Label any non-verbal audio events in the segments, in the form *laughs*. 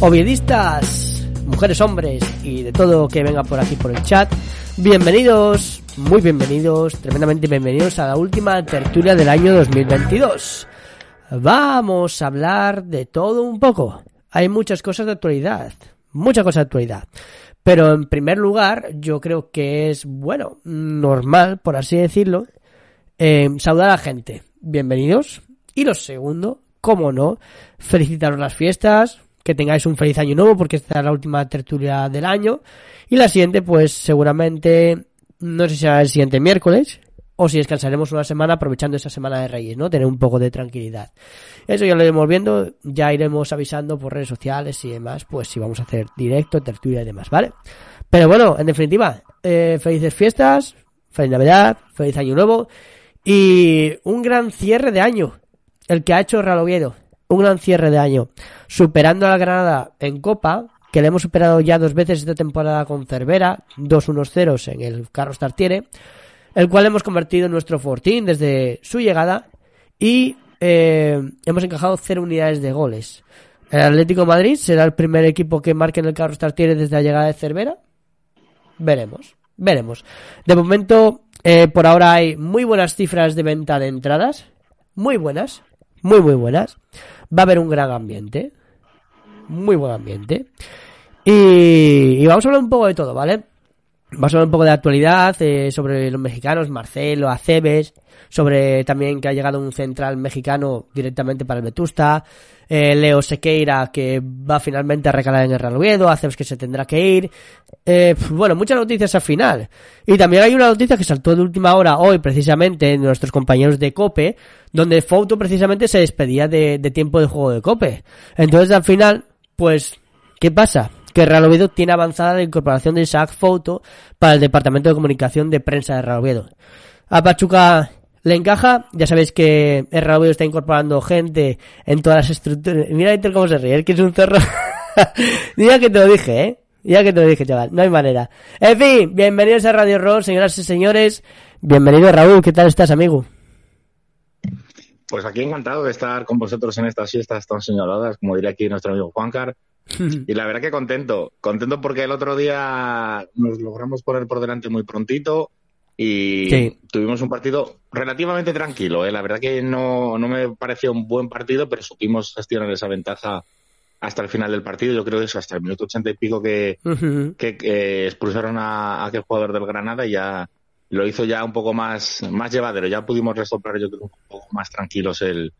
oviedistas, mujeres, hombres y de todo que venga por aquí por el chat. Bienvenidos, muy bienvenidos, tremendamente bienvenidos a la última tertulia del año 2022. Vamos a hablar de todo un poco. Hay muchas cosas de actualidad, muchas cosas de actualidad. Pero en primer lugar, yo creo que es, bueno, normal, por así decirlo, eh, saludar a la gente. Bienvenidos. Y lo segundo, cómo no, felicitaros las fiestas, que tengáis un feliz año nuevo porque esta es la última tertulia del año. Y la siguiente, pues seguramente, no sé si será el siguiente miércoles o si descansaremos una semana aprovechando esa semana de Reyes, ¿no? Tener un poco de tranquilidad. Eso ya lo iremos viendo, ya iremos avisando por redes sociales y demás, pues si vamos a hacer directo, tertulia y demás, ¿vale? Pero bueno, en definitiva, eh, felices fiestas, feliz Navidad, feliz Año Nuevo y un gran cierre de año, el que ha hecho Real Oviedo un gran cierre de año, superando a la Granada en Copa, que le hemos superado ya dos veces esta temporada con Cervera, dos unos ceros en el Carlos Tartiere, el cual hemos convertido en nuestro fortín desde su llegada y eh, hemos encajado cero unidades de goles. El Atlético Madrid será el primer equipo que marque en el Carlos Tartiere desde la llegada de Cervera. Veremos, veremos. De momento, eh, por ahora hay muy buenas cifras de venta de entradas, muy buenas, muy muy buenas va a haber un gran ambiente. Muy buen ambiente. Y, vamos a hablar un poco de todo, ¿vale? Vamos a hablar un poco de actualidad, eh, sobre los mexicanos, Marcelo, Aceves, sobre también que ha llegado un central mexicano directamente para el Vetusta, eh, Leo Sequeira que va finalmente a recalar en el Real Oviedo, Aceves que se tendrá que ir, eh, bueno, muchas noticias al final. Y también hay una noticia que saltó de última hora hoy precisamente de nuestros compañeros de COPE, donde Foto precisamente se despedía de, tiempo de juego de Cope. Entonces al final, pues, ¿qué pasa? Que Real Oviedo tiene avanzada la incorporación de Isaac Foto para el departamento de comunicación de prensa de Real Oviedo. A Pachuca le encaja, ya sabéis que el Oviedo está incorporando gente en todas las estructuras. Mira Inter cómo se ríe, que es un cerro. *laughs* Mira que te lo dije, eh. Ya que te lo dije, chaval, no hay manera. En fin, bienvenidos a Radio Roll, señoras y señores. Bienvenido Raúl, ¿qué tal estás, amigo? Pues aquí encantado de estar con vosotros en estas fiestas tan señaladas, como diría aquí nuestro amigo Juancar. *laughs* y la verdad que contento, contento porque el otro día nos logramos poner por delante muy prontito y tuvimos un partido relativamente tranquilo. ¿eh? La verdad que no, no me pareció un buen partido, pero supimos gestionar esa ventaja hasta el final del partido. Yo creo que eso hasta el minuto ochenta y pico que, que, expulsaron a, aquel jugador del Granada y ya lo hizo ya un poco más, más llevadero. Ya pudimos resoplar, yo creo, un poco más tranquilos el,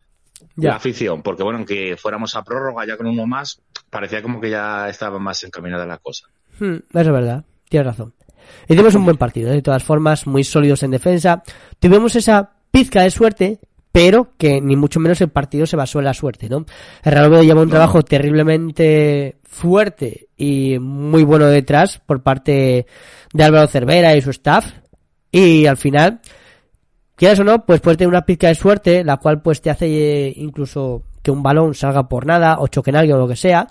la afición, porque bueno, aunque fuéramos a prórroga ya con uno más, parecía como que ya estaba más encaminada la cosa. Hmm, eso es verdad, tienes razón. Hicimos un buen partido, ¿eh? de todas formas, muy sólidos en defensa. Tuvimos esa pizca de suerte, pero que ni mucho menos el partido se basó en la suerte, ¿no? El Real Oviedo lleva un trabajo terriblemente fuerte y muy bueno detrás por parte de Álvaro Cervera y su staff, y al final, quieras o no, pues puedes tener una pizca de suerte, la cual pues te hace eh, incluso que un balón salga por nada, o choque en alguien o lo que sea,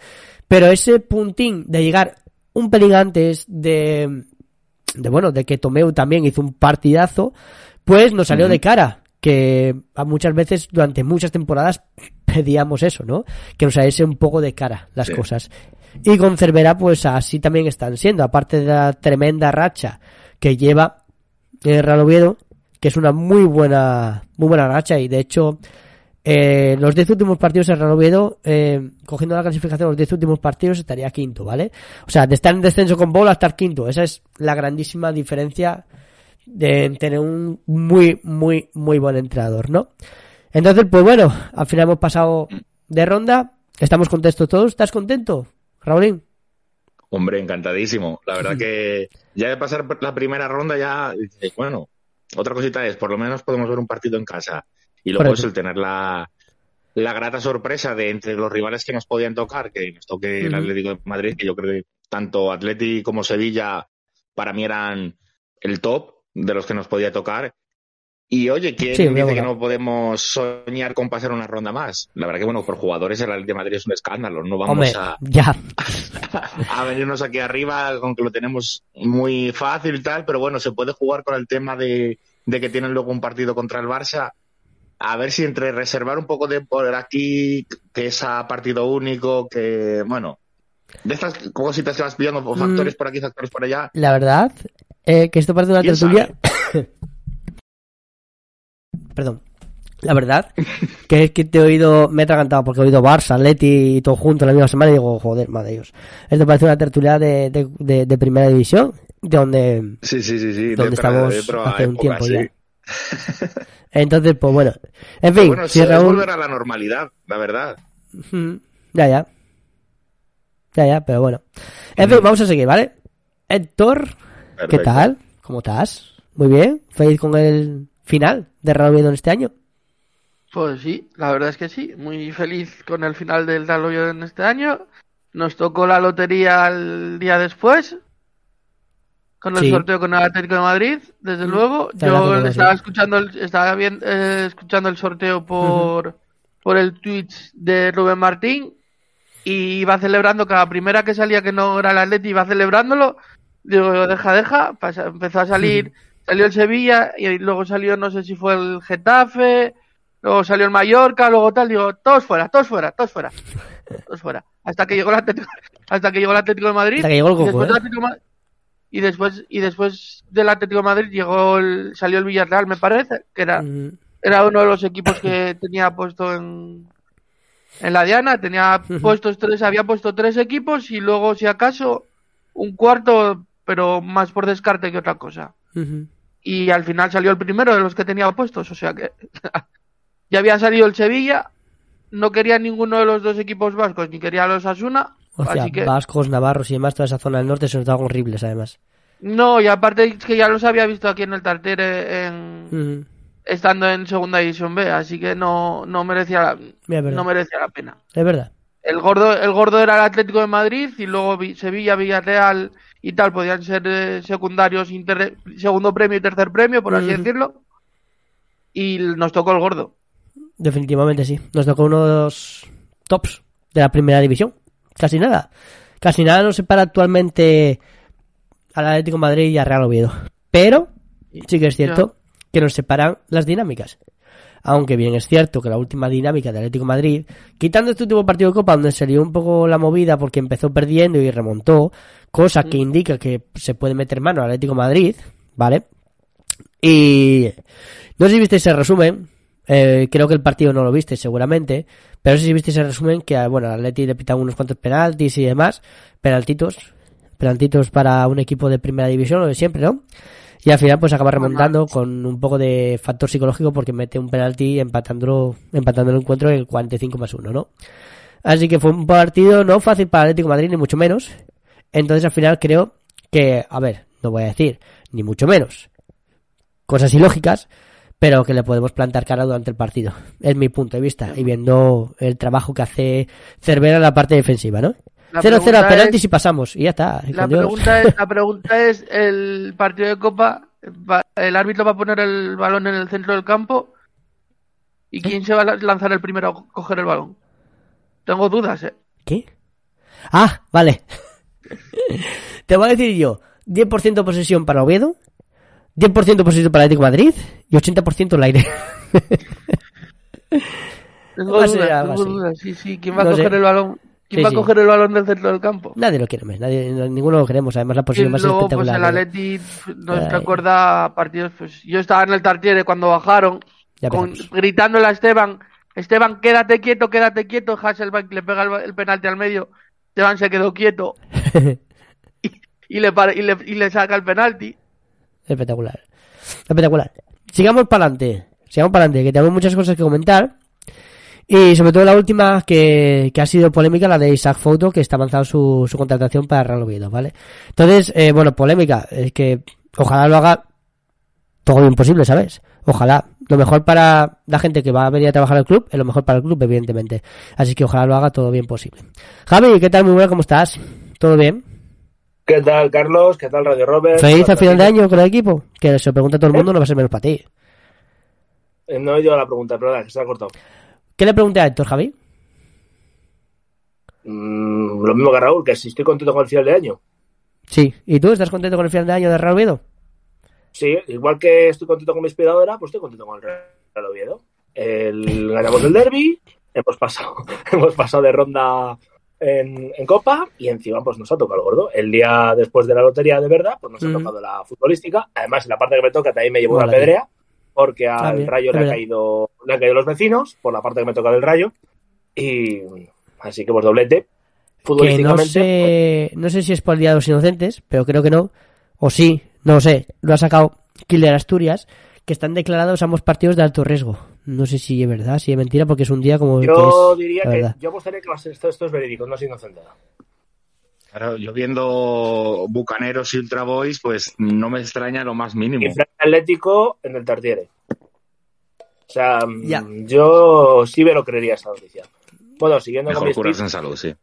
pero ese puntín de llegar un pelín antes de, de bueno, de que Tomeu también hizo un partidazo, pues nos salió de cara, que muchas veces durante muchas temporadas *laughs* pedíamos eso, ¿no? Que nos saliese un poco de cara las cosas. Y con Cervera, pues así también están siendo, aparte de la tremenda racha que lleva el Real Oviedo, que es una muy buena, muy buena racha y de hecho eh, los 10 últimos partidos el Real Oviedo, eh, cogiendo la clasificación los 10 últimos partidos estaría quinto, ¿vale? O sea, de estar en descenso con bola a estar quinto, esa es la grandísima diferencia de tener un muy, muy, muy buen entrenador, ¿no? Entonces, pues bueno, al final hemos pasado de ronda, estamos contentos todos, ¿estás contento, Raulín? Hombre, encantadísimo. La verdad *laughs* que ya de pasar la primera ronda ya, bueno, otra cosita es, por lo menos podemos ver un partido en casa. Y luego es el tener la, la grata sorpresa de entre los rivales que nos podían tocar, que nos toque el Atlético de Madrid, que yo creo que tanto Atleti como Sevilla para mí eran el top de los que nos podía tocar. Y oye, ¿quién dice que no podemos soñar con pasar una ronda más? La verdad que, bueno, por jugadores el Atlético de Madrid es un escándalo. No vamos a, ya. *laughs* a venirnos aquí arriba con que lo tenemos muy fácil y tal, pero bueno, se puede jugar con el tema de, de que tienen luego un partido contra el Barça. A ver si entre reservar un poco de por aquí, que es a partido único, que, bueno, De estas cositas que vas pillando, factores por aquí, factores por allá. La verdad, eh, que esto parece una ¿Quién tertulia. *coughs* Perdón. La verdad, que es que te he oído, me he atragantado porque he oído Barça, Atleti y todo junto la misma semana y digo, joder, madre Dios. Esto parece una tertulia de, de, de, de primera división, de donde, Sí, sí, sí, sí. donde estamos hace un tiempo sí. ya. *laughs* Entonces, pues bueno. En fin, Bueno, si Raúl... volver a la normalidad, la verdad. Ya, ya. Ya, ya, pero bueno. En fin, vamos a seguir, ¿vale? Héctor, ¿qué tal? ¿Cómo estás? Muy bien. ¿Feliz con el final de Oviedo en este año? Pues sí, la verdad es que sí, muy feliz con el final del Real en este año. Nos tocó la lotería el día después, con el Sí. sorteo con el Atlético de Madrid, desde Mm, luego. Yo estaba escuchando el, estaba bien, eh, escuchando el sorteo por, por el Twitch de Rubén Martín y iba celebrando cada primera que salía que no era el Atleti, iba celebrándolo. Digo, deja, deja, pasa- empezó a salir, salió el Sevilla y luego salió, no sé si fue el Getafe, luego salió el Mallorca, luego tal, digo, todos fuera, todos fuera, todos fuera, todos fuera. Hasta que llegó el Atlético, *laughs* hasta que llegó el Atlético de Madrid. Hasta que llegó el y después ¿eh? de y después, y después del Atlético de Madrid llegó el, salió el Villarreal, me parece, que era, Mm, era uno de los equipos que tenía puesto en, en la Diana, tenía puestos tres, había puesto tres equipos y luego, si acaso, un cuarto, pero más por descarte que otra cosa. Y al final salió el primero de los que tenía puestos, o sea que *laughs* ya había salido el Sevilla, no quería ninguno de los dos equipos vascos, ni quería los Asuna, O sea, así que vascos, navarros y demás, toda esa zona del norte son estaban horribles, además. no, y aparte es que ya los había visto aquí en el Tartere en, estando en segunda división B, así que no, no merecía la, Mira, no merecía la pena. Es verdad. El gordo, el gordo era el Atlético de Madrid y luego Vi- Sevilla, Villarreal y tal podían ser eh, secundarios, inter- segundo premio y tercer premio, por así decirlo. Y nos tocó el gordo. Definitivamente sí. Nos tocó uno de los tops de la primera división. Casi nada. Casi nada nos separa actualmente al Atlético de Madrid y al Real Oviedo. Pero sí que es cierto que nos separan las dinámicas. Aunque bien es cierto que la última dinámica de Atlético de Madrid, quitando este último partido de Copa donde salió un poco la movida porque empezó perdiendo y remontó, cosa que indica que se puede meter mano al Atlético de Madrid, ¿vale? Y no sé si viste ese resumen, eh, creo que el partido no lo viste seguramente, pero no sé si viste ese resumen que, bueno, al Atleti le pitan unos cuantos penaltis y demás, penaltitos, penaltitos para un equipo de primera división, lo de siempre, ¿no? Y al final pues acaba remontando con un poco de factor psicológico porque mete un penalti empatándolo, empatando el encuentro en el 45 más 1, ¿no? Así que fue un partido no fácil para Atlético de Madrid, ni mucho menos. Entonces al final creo que, a ver, no voy a decir, ni mucho menos. Cosas ilógicas, pero que le podemos plantar cara durante el partido. Es mi punto de vista. Y viendo el trabajo que hace Cervera en la parte defensiva, ¿no? La 0-0 a pregunta penaltis y pasamos. Y ya está. La pregunta, es, la *laughs* pregunta es, el partido de Copa, el árbitro va a poner el balón en el centro del campo y quién se va a lanzar el primero a coger el balón. Tengo dudas, eh. ¿Qué? Ah, vale. *laughs* Te voy a decir yo, 10% posesión para Oviedo, 10% posesión para Atlético Madrid y 80% el aire. *laughs* Tengo dudas, tengo dudas. Sí, sí, ¿quién va No a sé. coger el balón? ¿Quién Sí, va sí. a coger el balón del centro del campo? nadie lo quiere más, nadie, no- ninguno lo queremos. Además la Y posición más luego, pues espectacular. el ¿no? Atleti nos Ay. recuerda partidos, pues yo estaba en el Tartiere cuando bajaron, con, gritándole a Esteban, Esteban, quédate quieto, quédate quieto, Hasselbank le pega el, el penalti al medio, Esteban se quedó quieto *laughs* y, y le, para- y, le, y le saca el penalti. Espectacular. Espectacular. Sigamos para adelante. Sigamos para adelante, que tenemos muchas cosas que comentar. Y sobre todo la última que, que ha sido polémica, la de Isaac Foto, que está avanzando su, su contratación para Real Oviedo, ¿vale? Entonces, eh, bueno, polémica, es que ojalá lo haga todo bien posible, ¿sabes? Ojalá. Lo mejor para la gente que va a venir a trabajar al club es lo mejor para el club, evidentemente. Así que ojalá lo haga todo bien posible. Javi, ¿qué tal? Muy buena, ¿cómo estás? ¿Todo bien? ¿Qué tal, Carlos? ¿Qué tal, Radio Robert? ¿Feliz ¿Qué al final de año con el equipo? Que se lo pregunta todo el mundo, no va a ser menos para ti. Eh, No he oído la pregunta, perdón, que se ha cortado. ¿Qué le pregunté a Héctor, Javi? Mm, lo mismo que Raúl, que si estoy contento con el final de año. Sí. ¿Y tú estás contento con el final de año de Real Oviedo? Sí, igual que estoy contento con mi aspiradora, pues estoy contento con el Real Oviedo. El, ganamos el derby, hemos pasado, *laughs* hemos pasado de ronda en, en Copa y encima pues nos ha tocado el gordo. El día después de la lotería de verdad, pues nos ha tocado la futbolística. Además, en la parte que me toca también me llevo Bueno, una pedrea porque al También, Rayo le ha caído le han caído los vecinos por la parte que me toca del Rayo y así que pues doblete. Que no Futbolísticamente, sé, no sé si es por el Día de los Inocentes, pero creo que no. O sí, no lo sé. Lo ha sacado Killer Asturias, que están declarados ambos partidos de alto riesgo. No sé si es verdad, si es mentira, porque es un día como yo que es, diría que yo apostaría que esto, esto es verídico, no es inocente. Claro, yo viendo Bucaneros y Ultra Boys, pues no me extraña lo más mínimo. Y frente Atlético en el Tartiere. O sea, mm, yo sí me lo creería esta noticia. Bueno, siguiendo con Mejor mi curarse en salud, sí.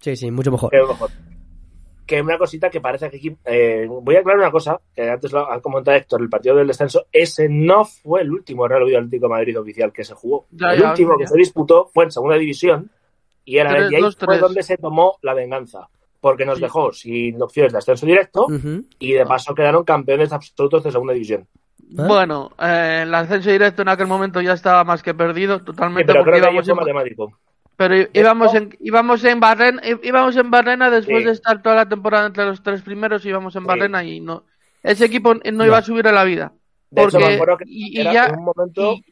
Sí, sí, mucho mejor. que mejor. Que una cosita que parece que aquí. eh, voy a aclarar una cosa, que antes lo ha comentado Héctor, el partido del descenso, ese no fue el último Real Atlético de Madrid oficial que se jugó. Ya, el ya, último ya. que se disputó fue en segunda división y, era, ahí dos, fue tres. donde se tomó la venganza. Porque nos Sí. dejó sin opciones de ascenso directo y de paso quedaron campeones absolutos de segunda división. ¿Ah? Bueno, eh, el ascenso directo en aquel momento ya estaba más que perdido, Sí, totalmente pero porque creo que íbamos en, matemático. pero íbamos en íbamos en Barrena, íbamos en Barrena después Sí. de estar toda la temporada entre los tres primeros íbamos en Sí. Barrena y no ese equipo no iba a subir a la vida. De hecho, Porque- me acuerdo que y- y ya- en un momento. Y,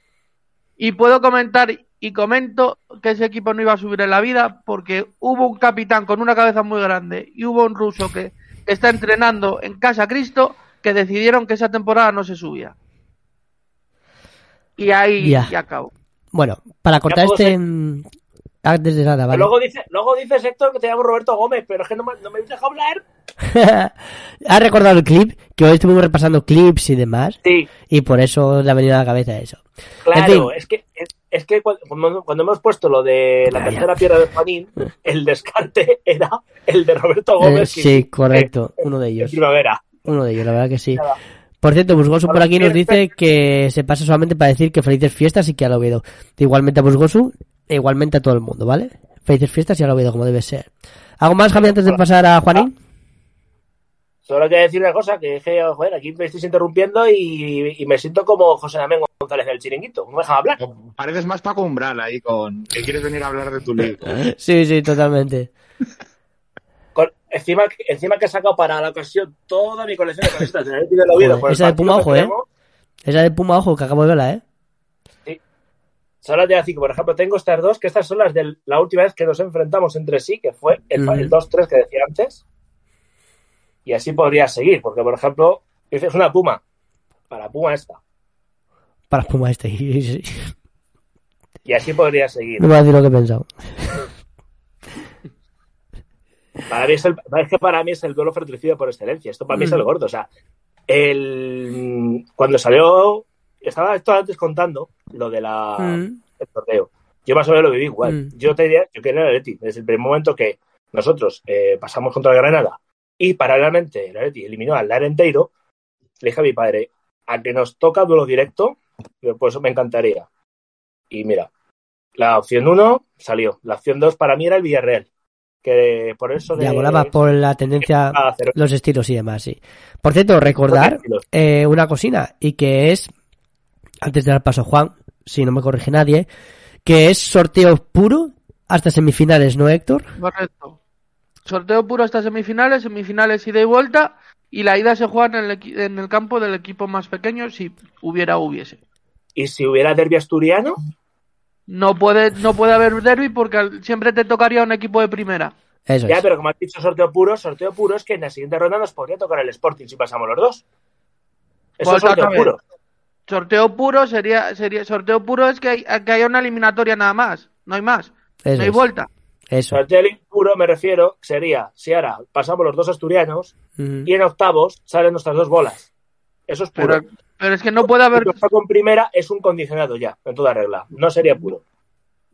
y puedo comentar y comento que ese equipo no iba a subir en la vida porque hubo un capitán con una cabeza muy grande y hubo un ruso que está entrenando en Casa Cristo que decidieron que esa temporada no se subía. Y ahí Ya. ya acabó. Bueno, para cortar este... ser- Antes de nada, vale. Luego, dice, luego dices, Héctor, que te llamo Roberto Gómez, pero es que no me, no me deja hablar. *laughs* ¿Has recordado el clip? Que hoy estuvimos repasando clips y demás. Sí, Y por eso le ha venido a la cabeza eso. claro. En fin. Es que, es, es que cuando, cuando hemos puesto lo de la Ya, ya. tercera piedra de Juanín, *laughs* el descarte era el de Roberto Eh, Gómez. sí, correcto. *laughs* Uno de ellos. primavera. Uno de ellos, la verdad que sí. Nada. Por cierto, Busgosu por aquí nos ¿qué- dice que se pasa solamente para decir que felices fiestas y que a lo Oviedo. Igualmente a Busgosu e igualmente a todo el mundo, ¿vale? Felices fiestas y a lo Oviedo, como debe ser. ¿Algo más, Javi, antes de pasar a Juanín? Solo quiero decir una cosa, que dije, joder, aquí me estáis interrumpiendo y, y me siento como José Damián González del Chiringuito. No me dejan hablar. Pareces más Paco Umbral ahí con que quieres venir a hablar de tu libro. *laughs* Sí, sí, totalmente. Con- encima, encima que he sacado para la ocasión toda mi colección de camisetas del Oviedo. Por el esa de Puma, que ojo, ¿eh? tenemos. Esa de Puma Ojo, que acabo de verla, ¿eh? Solo te voy a decir que, por ejemplo, tengo estas dos, que estas son las de la última vez que nos enfrentamos entre sí, que fue el, el 2-3 que decía antes. Y así podría seguir, porque, por ejemplo, dices una Puma. Para Puma esta. Para Puma este. *laughs* Y así podría seguir. No me va a decir lo que he pensado. Para mí es, el, es que para mí es el duelo fratricida por excelencia. Esto para mí es el Mm. gordo. O sea, el, cuando salió, estaba esto antes contando lo de la, Mm. el sorteo. Yo más o menos lo viví igual. Mm. Yo te diría, yo quería el Atleti. Desde el primer momento que nosotros eh, pasamos contra el Granada y paralelamente el Atleti eliminó al Larenteiro, le dije a mi padre, a que nos toca duelo directo, pues me encantaría. Y mira, la opción 1 salió. La opción 2 para mí era el Villarreal. Que por eso Ya de- volaba por la tendencia, a hacer- los estilos y demás, sí. Por cierto, recordar eh, una cosina, y que es, antes de dar paso a Juan, si no me corrige nadie, que es sorteo puro hasta semifinales, ¿no, Héctor? Correcto. Sorteo puro hasta semifinales, semifinales ida y vuelta, y la ida se juega en el, equi- en el campo del equipo más pequeño si hubiera hubiese. Y si hubiera derbi asturiano, No puede, no puede haber derby porque siempre te tocaría un equipo de primera. Eso ya, es. pero como has dicho sorteo puro, sorteo puro es que en la siguiente ronda nos podría tocar el Sporting si pasamos los dos. Eso Pues es sorteo otra vez. puro. Sorteo puro sería, sería sorteo puro es que, hay- que haya una eliminatoria nada más, no hay más, Eso no hay es. vuelta. Eso. Sorteo puro me refiero, sería si ahora pasamos los dos asturianos y en octavos salen nuestras dos bolas. Eso es puro. Pero, pero es que no puede haber, con primera es un condicionado ya, en toda regla. No sería puro.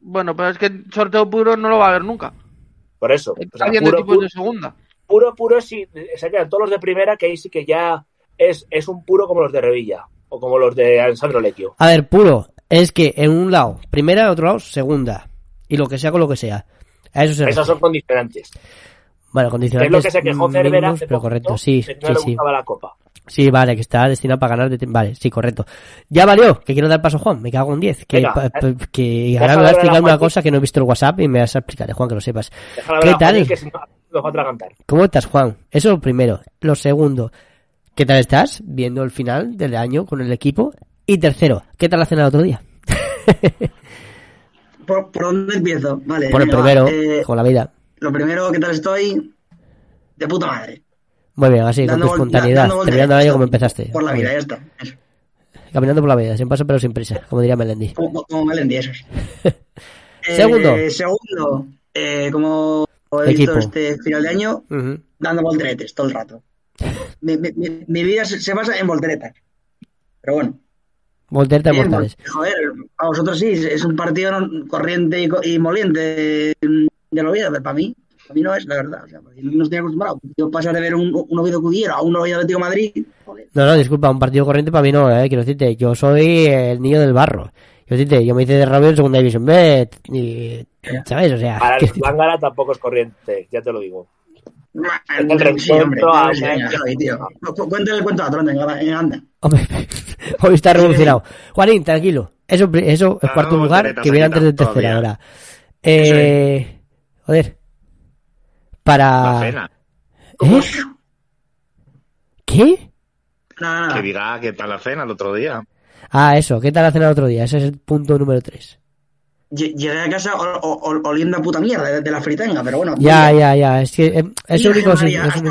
bueno, pero es que sorteo puro no lo va a haber nunca. Por eso. O sea, Alguien de puro, equipos puro, de segunda. puro, puro es si se quedan todos los de primera, que ahí sí que ya es, es un puro como los de Revilla o como los de Alessandro Lecchio. A ver, puro, es que en un lado, primera, en otro lado, segunda. Y lo que sea con lo que sea. A eso se Esas son condicionantes. Bueno, condicionantes es lo que se quejó Cervera pero correcto, sí, que no sí, le sí. la copa. Sí, vale, que está destinado para ganar. de- Vale, sí, correcto. Ya valió, que quiero dar paso a Juan, me cago en 10. Que, Venga, eh. que ahora me va a explicar una cosa que no he visto el WhatsApp y me vas a explicar, eh, Juan, que lo sepas. Déjala ¿Qué tal? Que si no a. ¿Cómo estás, Juan? Eso lo primero. Lo segundo, ¿qué tal estás viendo el final del año con el equipo? Y tercero, ¿qué tal la cena el otro día? *laughs* ¿Por, por dónde empiezo? Vale. Por el primero, eh, con la vida. lo primero, ¿qué tal estoy? De puta madre. Muy bien, así, con tu espontaneidad, dando terminando el año como empezaste. Por la vida, ya está. Eso. Caminando por la vida, sin paso pero sin prisa, como diría Melendi. Como, como Melendi, eso es. *laughs* Eh, Segundo. Segundo, eh, como he Equipo. visto este final de año, dando volteretes todo el rato. Mi, mi- vida se, se basa en volteretas. Pero bueno. Voltereta bien, mortales. joder, a vosotros sí, es un partido corriente y, co- y moliente de lo pero para mí, para mí no es, la verdad. O sea, no estoy acostumbrado. Yo pasar de ver un, un Oviedo Cudiero a un Oviedo Atlético Madrid, joder. No, no, disculpa, un partido corriente para mí no, eh, quiero decirte, yo soy el niño del barro. Decirte, yo me hice de Rabio en segunda división B, y, ¿sabes? O sea, Para el Lángara tampoco es corriente, ya te lo digo. A Cuéntale el cuento a venga, venga, anda. hombre, *laughs* hoy está revolucionado. Juanín, tranquilo, eso, es Ah, cuarto no, lugar, que viene antes de tercera ahora. Eh, joder, para... La cena. ¿Eh? ¿Qué? Nada, Que diga qué tal la cena el otro día. Ah, eso, ¿qué tal la cena el otro día? Ese es el punto número 3. Lle- Llegué a casa ol- ol- oliendo a puta mierda de, de la fritanga, pero bueno. Ya, ya, ya, es que eh, es Virgen único, María, es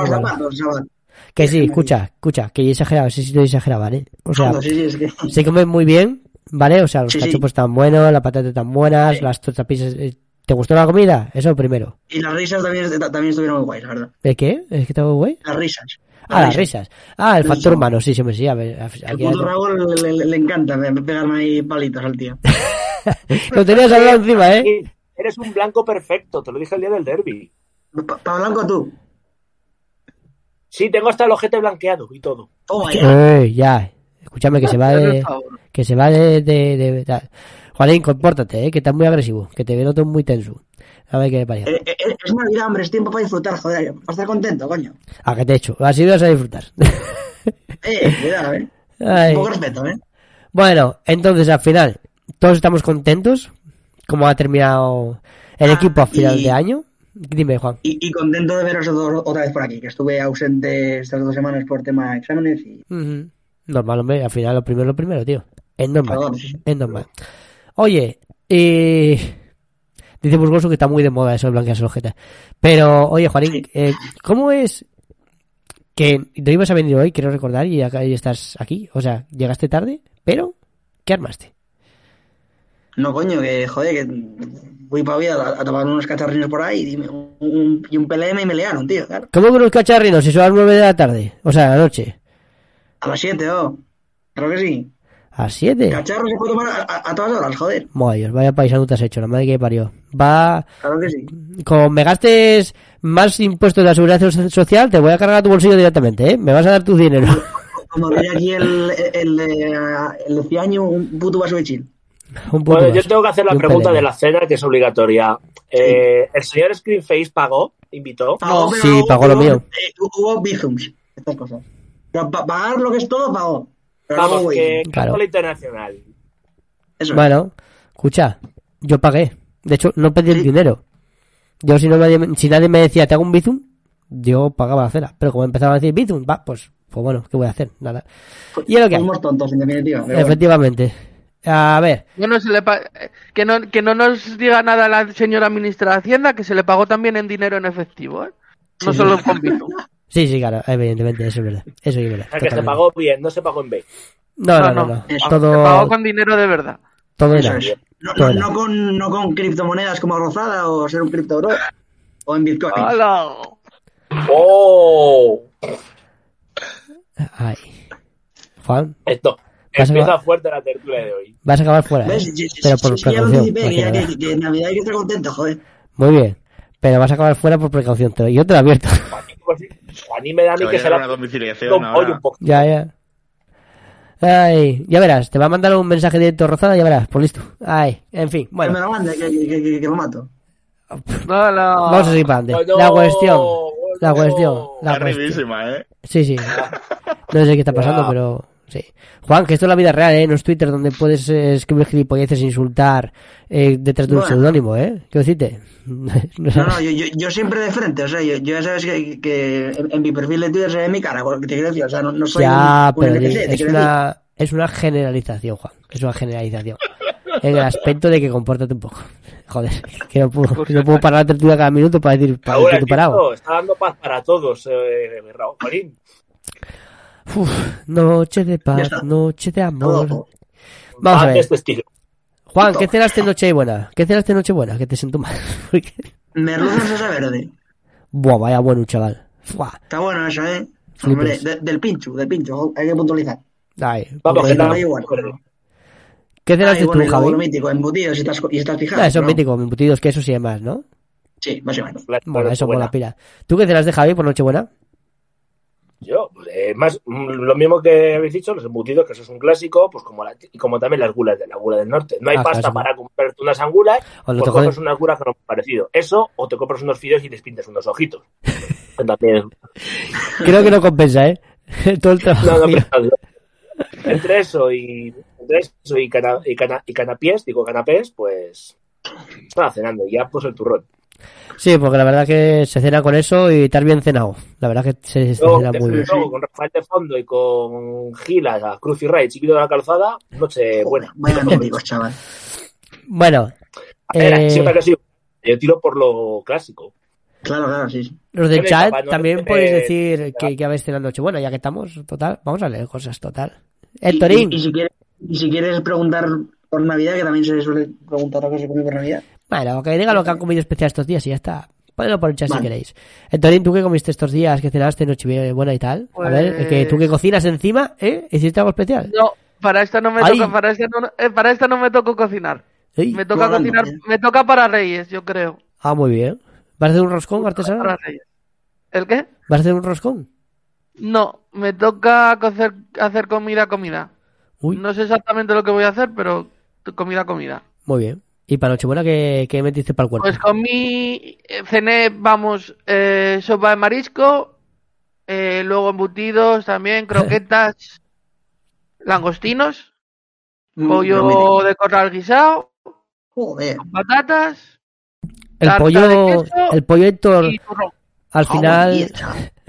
Que sí, escucha, escucha, que yo exageraba, sí, sí, yo exageraba, ¿vale? O sea, María. Sí, sí, es que... se come muy bien, ¿vale? O sea, los Sí, sí. cachupos están buenos, las patatas están buenas, Sí. las tortapizzas... eh, ¿Te gustó la comida? Eso primero. Y las risas también, también estuvieron muy guays, la verdad. ¿De qué? ¿Es que estaba güey? Las risas. Ah, las risas. Ah, el factor humano, sí, sí, me sí, a ver. El Aquí puto Raúl le, le- le encanta pe- pegarme ahí palitos al tío. *laughs* Lo tenías hablado encima, ¿eh? Eres un blanco perfecto, te lo dije el día del derby. Pa, pa Blanco, tú. Sí, tengo hasta el ojete blanqueado y todo. Toma ya. Ey, ya. Escúchame que se va *laughs* de... Que se va de... de. Juanín, compórtate, ¿eh? Que estás muy agresivo. Que te noto muy tenso. A ver qué me parece. Eh, eh, Es Navidad, hombre, es tiempo para disfrutar, joder. Para estar contento, coño. ¿A qué te he hecho? Así vas a disfrutar. Eh, cuidado, eh. *laughs* Ay. Un poco respeto, eh. Bueno, entonces al final, todos estamos contentos. Como ha terminado el Ah, equipo a final y- de año. Dime, Juan. Y, y contento de veros otra vez por aquí, que estuve ausente estas dos semanas por tema de exámenes y... Normal, hombre, al final lo primero es lo primero, tío. Es normal. Perdón, sí, sí. Es normal. Oye, eh... Dice Burgoso que está muy de moda eso de blanquearse el ojete. Pero, oye, Juanín, eh, ¿cómo es que no ibas a venir hoy, quiero recordar, y acá y estás aquí? O sea, llegaste tarde, pero ¿qué armaste? No, coño, que joder, que fui para vida a, a tomar unos cacharrinos por ahí y, me- un, y un PLM y me liaron, tío, claro. ¿Cómo que unos cacharrinos si son las nueve de la tarde? O sea, a la noche. A las 7, oh. Claro que sí. ¿A las siete? Cacharro se puede tomar a, a- a todas horas, joder. Madre vaya paisano te has hecho, la madre que parió. Va, Claro que sí. como me gastes más impuestos de la seguridad so- social, te voy a cargar a tu bolsillo directamente, ¿eh? Me vas a dar tu dinero. Como diría aquí el, el, el Ciaño, un puto vaso de chill. Un Bueno, yo tengo que hacer la pregunta de la cena, que es obligatoria. Eh, ¿El señor Screenface pagó? ¿Invitó? Pagó, pero sí, hubo- pagó lo hubo- mío. eh, hubo bizums, estas cosas. Pero pa- pagar lo que es todo, pagó. Pero Vamos, que güey, Claro. la internacional. Eso es. Bueno, escucha, yo pagué. De hecho, no pedí el dinero. Yo si no me- si nadie me decía, ¿te hago un bizum? Yo pagaba la cena. Pero como empezaban a decir bizum, va, pues, pues bueno, ¿qué voy a hacer? Nada. Y es lo que. Somos tontos, en definitiva. bueno. A ver, Bueno, se le pa- que, no, que no nos diga nada la señora ministra de Hacienda, que se le pagó también en dinero en efectivo, ¿eh? No Sí, solo sí. con Bizum. *laughs* sí, sí, claro, evidentemente, eso es verdad. Eso es verdad. O sea, que se pagó bien, no se pagó en B. No, no, no, No. Eso. Se pagó Todo, con dinero de verdad. todo Eso era. es. No, Todo no, era. no con, no con criptomonedas como Rozada o ser un cripto bro o en Bitcoin. ¡Hala! ¡Oh! Ay. Juan, Esto. Vas a Empieza acabar- fuerte la tertulia de hoy. vas a acabar fuera. ¿eh? ¿Ves? Si- si- Pero por si ya lo precaución. que, que que- que en Navidad hay que estar contento, joder. Muy bien. Pero vas a acabar fuera por precaución. Te lo- Yo te lo advierto. *laughs* A mí me da a Se mí que será poco. ya, ya. Ay, ya verás. Te va a mandar un mensaje directo Rozada, ya verás. Por listo. Ay, en fin. Que me Bueno, lo mande, que, que, que- que lo mato. ¡Hala! vamos a seguir para adelante. No, La cuestión. La cuestión, la Es cuestión. riquísima, ¿eh? Sí, sí. *laughs* No sé qué está pasando, pero sí. Juan, que esto es la vida real, ¿eh? No es Twitter donde puedes eh, escribir gilipolleces e insultar eh, detrás de un seudónimo, ¿eh? ¿Qué decirte? *laughs* No, no, yo, yo, yo siempre de frente, o sea, yo, yo ya sabes que, que en, en mi perfil de Twitter se ve mi cara, porque te quiero decir, o sea, no, no soy ya, un, un pero NPC, te es una, es una generalización, Juan. Es una generalización. En el aspecto de que compórtate un poco. *laughs* Joder, que no puedo, no puedo parar la tertulia cada minuto para decir, para Ahora tu parado. está dando paz para todos, eh, Raúl Marín. Uf, noche de paz, noche de amor. Todo. Vamos a Paz de ver. este estilo. Juan, ¿qué cenaste en Nochebuena? ¿Qué cenaste en Nochebuena? Que te siento mal. *laughs* Merluza salsa verde. Buah, vaya bueno, chaval. Está bueno eso, ¿eh? Hombre, de- del pincho, del pincho, hay que puntualizar. Ay, Vamos, que da igual. ¿Qué cenaste bueno, tú, Javi? mítico, embutidos y estás, y estás fijado. Ah, eso es ¿no? mítico, embutidos, quesos y demás, ¿no? Sí, básicamente. Claro, Bueno, eso buena. mola pila. ¿Tú qué cenaste, Javi, por Nochebuena? Yo, eh, más mm, lo mismo que habéis dicho, los embutidos, que eso es un clásico, pues como la, y como también las gulas de la gula del norte. No hay Ah, pasta para comprarte unas angulas, O pues jodes. unas gulas que no han parecido. Eso, o te compras unos fideos y te pintas unos ojitos. *laughs* También Creo que no compensa, ¿eh? *laughs* Todo el trabajo. No, no, pero- entre eso y entre eso y, cana, y, cana- y canapiés, digo canapés, pues estaba cenando y ya pues el turrón. Sí, porque la verdad que se cena con eso y estar bien cenado. La verdad que se, cena muy bien. con Rafael de fondo y con Gilas, a Cruz y Ray, chiquito de la calzada, noche buena. Míticos, chaval. Bueno, A ver, eh, siempre que sí, yo tiro por lo clásico. Claro, claro, sí. los del chat también eh, podéis decir que, que habéis cenado Nochebuena, ya que estamos, total. Vamos a leer cosas, total. Héctorín. Y, y- y si quieres, y si quieres preguntar por Navidad, que también se suele preguntar lo que se come por Navidad. Bueno, que diga lo que han comido especial estos días y ya está. Ponedlo por el chat si queréis. Héctorín, ¿tú qué comiste estos días? ¿Qué cenaste? Nochebuena y tal. A ver, Pues- que tú que cocinas encima, ¿eh? ¿Hiciste algo especial? No, para esta no me Ay. toca, para esta no, eh, para esta no me tocó cocinar. Me toca cocinar, ¿eh? me toca para Reyes, yo creo. Ah, muy bien. ¿Vas a hacer un roscón artesanal? Para Reyes. ¿El qué? ¿Vas a hacer un roscón? No, me toca hacer, hacer comida, comida. Uy, No sé exactamente lo que voy a hacer, pero comida, comida. muy bien. ¿Y para Nochebuena qué, qué metiste para el cuerpo? Pues comí, eh, cené, vamos, eh, sopa de marisco, eh, luego embutidos también, croquetas, *laughs* langostinos, Mm, pollo de corral guisado, Joder. patatas el tarta pollo, de queso el pollo Héctor, y al final,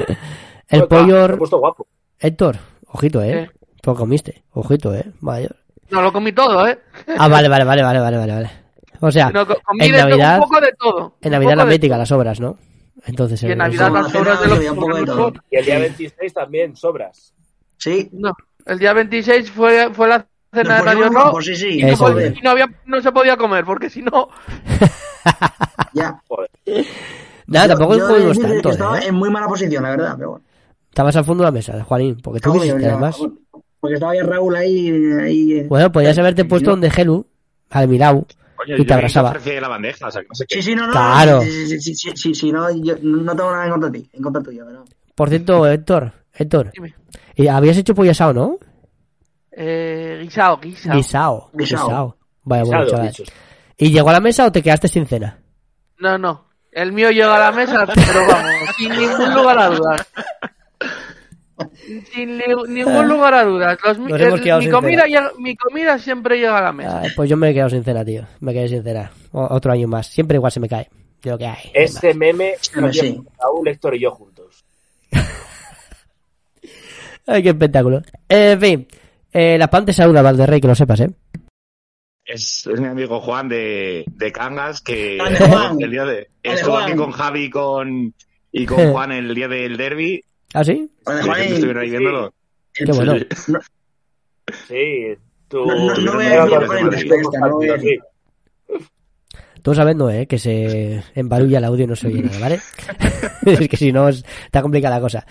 *laughs* el pollo, Me he puesto guapo. Héctor, ojito, eh. ¿Qué? Tú lo comiste, ojito, eh. Vaya. No lo comí todo, ¿eh? Ah, vale, vale, vale, vale, vale, vale. O sea, que comí en Navidad- un poco de todo. en Navidad la mítica, las obras, ¿no? Entonces, Y en eh, Navidad las obras de los de. Y el día 26 también sobras. Sí. No, el día 26 fue, fue la cena de Radio Rock sí, sí. y, no, y no, había, no se podía comer, porque si no... *laughs* ya. Nada, Yo- tampoco yo comimos decir que tanto, Estaba ¿eh? en muy mala posición, la verdad, pero bueno. Estabas al fondo de la mesa, Juanín, porque tú ya, además. Porque estaba ya Raúl ahí. ahí eh. Bueno, podías haberte puesto no. donde Gelu, al Milau, Coño, y te abrazaba. la bandeja, o sea, que no sé qué. Sí, sí, no, no. Claro. Sí, sí, sí, sí, sí, no, yo no tengo nada en contra de ti, en contra tuyo, pero. Por cierto, Héctor, Héctor, habías hecho pollo asado, ¿no? Eh, guisado, guisado. Guisao, Guisao. guisao. Vaya bueno, Guisado, chaval. ¿Y llegó a la mesa o te quedaste sin cena? No, no. El mío llega a la mesa, pero vamos, sin ningún lugar a dudas. *laughs* Sin li- ningún lugar a dudas. Los mi- Nos hemos el- mi, comida cena. llega- mi comida siempre llega a la mesa. Ay, pues yo me he quedado sin cena, tío. Me quedé sin cena. O- otro año más. Siempre igual se me cae. De lo que hay. Ese meme lo Sí. hacíamos Raúl, Héctor y yo juntos. *laughs* Ay, qué espectáculo. Eh, en fin. Eh, la pan te saluda, Valderrey, que lo sepas, ¿eh? Es, es mi amigo Juan de, de Cangas que *laughs* el día de estuvo aquí con Javi y con, y con *laughs* Juan el día del derby. ¿Ah, sí? Juanín, estuvieron ahí viéndolo. Qué bueno. Sí. Tú. No, voy a. Tú sabiendo, ¿eh? Que se embarulla el audio y no se oye nada, ¿vale? *laughs* es que si no, es- está complicada la cosa.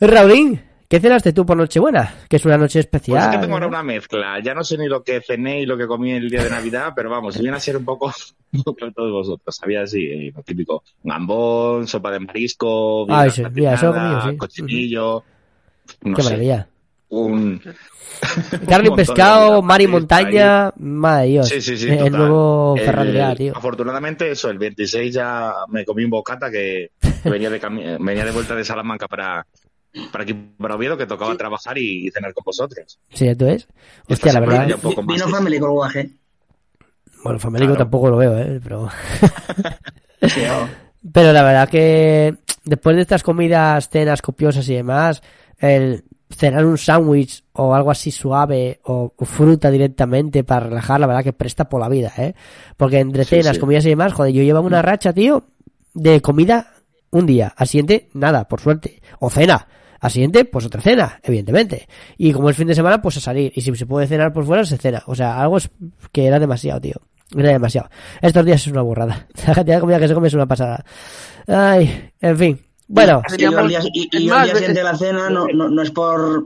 Raulín, ¿qué cenaste tú por Nochebuena? Que es una noche Pues especial. es que tengo ahora una mezcla. Ya no sé ni lo que cené y lo que comí el día de Navidad, pero vamos, viene a ser un poco *laughs* que todos vosotros. Había así, eh, lo típico. Gambón, sopa de marisco, vigas sí, mira, eso comido, sí. cochinillo. No Qué sé. maravilla. un... *laughs* Carne y *laughs* pescado, mar y para montaña, madre Dios. Sí, sí, sí. El total. nuevo El- Ferradrea, tío. Afortunadamente, eso, el 26 ya me comí un bocata que venía de, venía de vuelta de Salamanca para, para aquí, para Oviedo, que tocaba trabajar y cenar con vosotros. Sí, esto es. Esta Hostia, la verdad. un poco más. Vino sí, sí. Family con guaje. Bueno, famélico Claro. tampoco lo veo, ¿eh? Pero... Sí. *laughs* *laughs* Pero la verdad que después de estas comidas, cenas copiosas y demás, el cenar un sándwich o algo así suave o, o fruta directamente para relajar, la verdad que presta por la vida, ¿eh? Porque entre Sí, cenas, sí. comidas y demás, joder, yo llevaba una racha, tío, de comida un día, al siguiente nada, por suerte, o cena. Al siguiente, pues otra cena, evidentemente. Y como es fin de semana, pues a salir. Y si se puede cenar por fuera, se cena. O sea, algo es que era demasiado, tío. Era demasiado. Estos días es una burrada. *laughs* La cantidad de comida que se come es una pasada. Ay, en fin. Bueno, Y al día, y- más, día siguiente de la cena no, no, no es por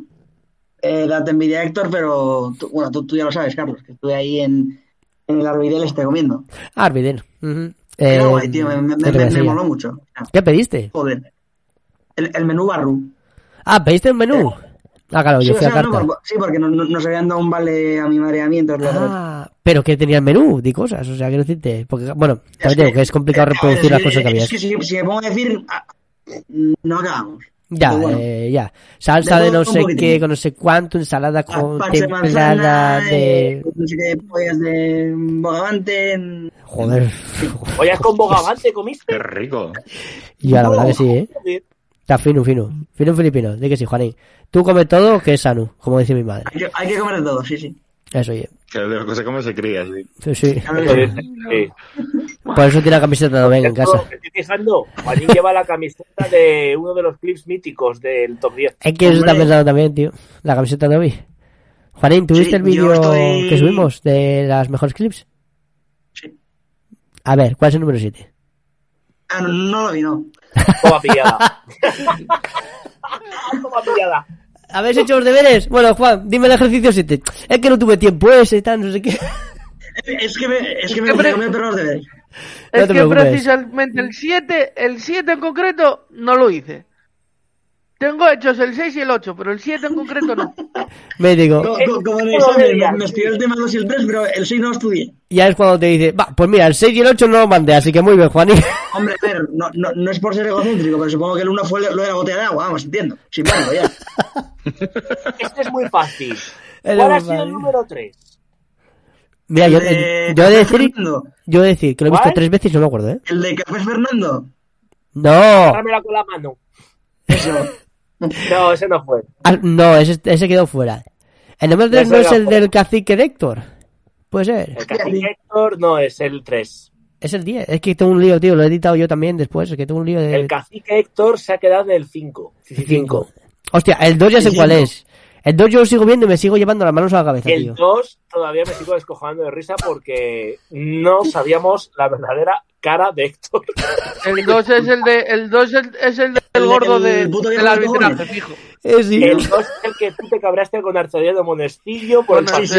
eh, darte envidia, Héctor, pero tú- bueno, tú, tú ya lo sabes, Carlos, que estuve ahí en, en el Arvidel este comiendo. Eh, guay, tío, me, moló mucho. ¿Qué pediste? Joder. El, el menú barru. Ah, ¿pediste un menú? Ah, claro, yo Sí, o fui a sea, no, carta. por- sí, porque no- no- nos habían dado un vale a mi madre y a mí, entonces Ah, pero que tenía el menú, di cosas, o sea, quiero decirte. Porque, bueno, también digo que es complicado eh, reproducir las es- cosas que había. Es que si, si me pongo a decir, ah, no acabamos. Ya, bueno. eh, ya. Salsa De de no sé qué, con no sé cuánto, ensalada con de templada de... eh, no sé qué pollas de bogavante. Joder. Ollas con bogavante comiste. Qué rico. Ya, la verdad que sí, ¿eh? Está fino, fino. Fino filipino. Di que sí, Juanín. Tú come todo que es sano, como dice mi madre. Hay que, hay que comer de todo, sí, sí. Eso, oye. Que de lo que se come se cría, sí. Sí, sí. Por eso tiene la camiseta de Ben en casa. Me estoy fijando, Juanín lleva la camiseta de uno de los clips míticos del top 10. Es que eso está pensado también, tío. La camiseta de hoy. Juanín, ¿tuviste Sí, el vídeo estoy- que subimos de las mejores clips? Sí. A ver, ¿cuál es el número 7? Ah, no, no lo vi, no. Toma pillada. *laughs* Toma pillada. ¿Habéis hecho los deberes? Bueno, Juan, dime el ejercicio 7. Es que no tuve tiempo ese, tal, no sé qué. Es que me, es que me pre- todos los deberes. No Es te que preocupes. precisamente el 7, el 7 en concreto, no lo hice. Tengo hechos el 6 y el 8, pero el 7 en concreto no. *laughs* Me digo, Co- co- Como en el no examen, me, estudié el tema 2 y el 3, pero el 6 no lo estudié. ya es cuando te dice, va, pues mira, el 6 y el 8 no lo mandé, así que muy bien, Juanín. *laughs* Hombre, a ver, no, no, no es por ser egocéntrico, pero supongo que el 1 fue lo de la botella de agua, vamos, entiendo. Sí, bueno, ya. *laughs* Este es muy fácil. ¿Cuál ha sido el número 3? Mira, yo, de yo he de decir, yo he de decir que lo he visto ¿Cuál? tres veces y no me acuerdo, ¿eh? El de Café Fernando. No, Agárramela con la mano. Eso. *laughs* No, ese no fue. Ah, no, ese, ese quedó fuera. El número 3 Ese no es el del cacique de Héctor. Puede ser. El cacique Héctor no es el 3. Es el 10. Es que tengo un lío, tío. Lo he editado yo también después. Es que tengo un lío de. El cacique Héctor se ha quedado en el 5. 5. Hostia, el 2 ya sé cuál es. El 2 yo lo sigo viendo y me sigo llevando las manos a la cabeza, El tío. 2 todavía me sigo descojando de risa porque no sabíamos la verdadera cara de Héctor. El 2 es el de el 2 es, es el del El- gordo el de, puto del de arbitraje, fijo. Eh, sí. El 2 es el que tú te cabraste con Arcediano Monestillo por el Bueno, sí,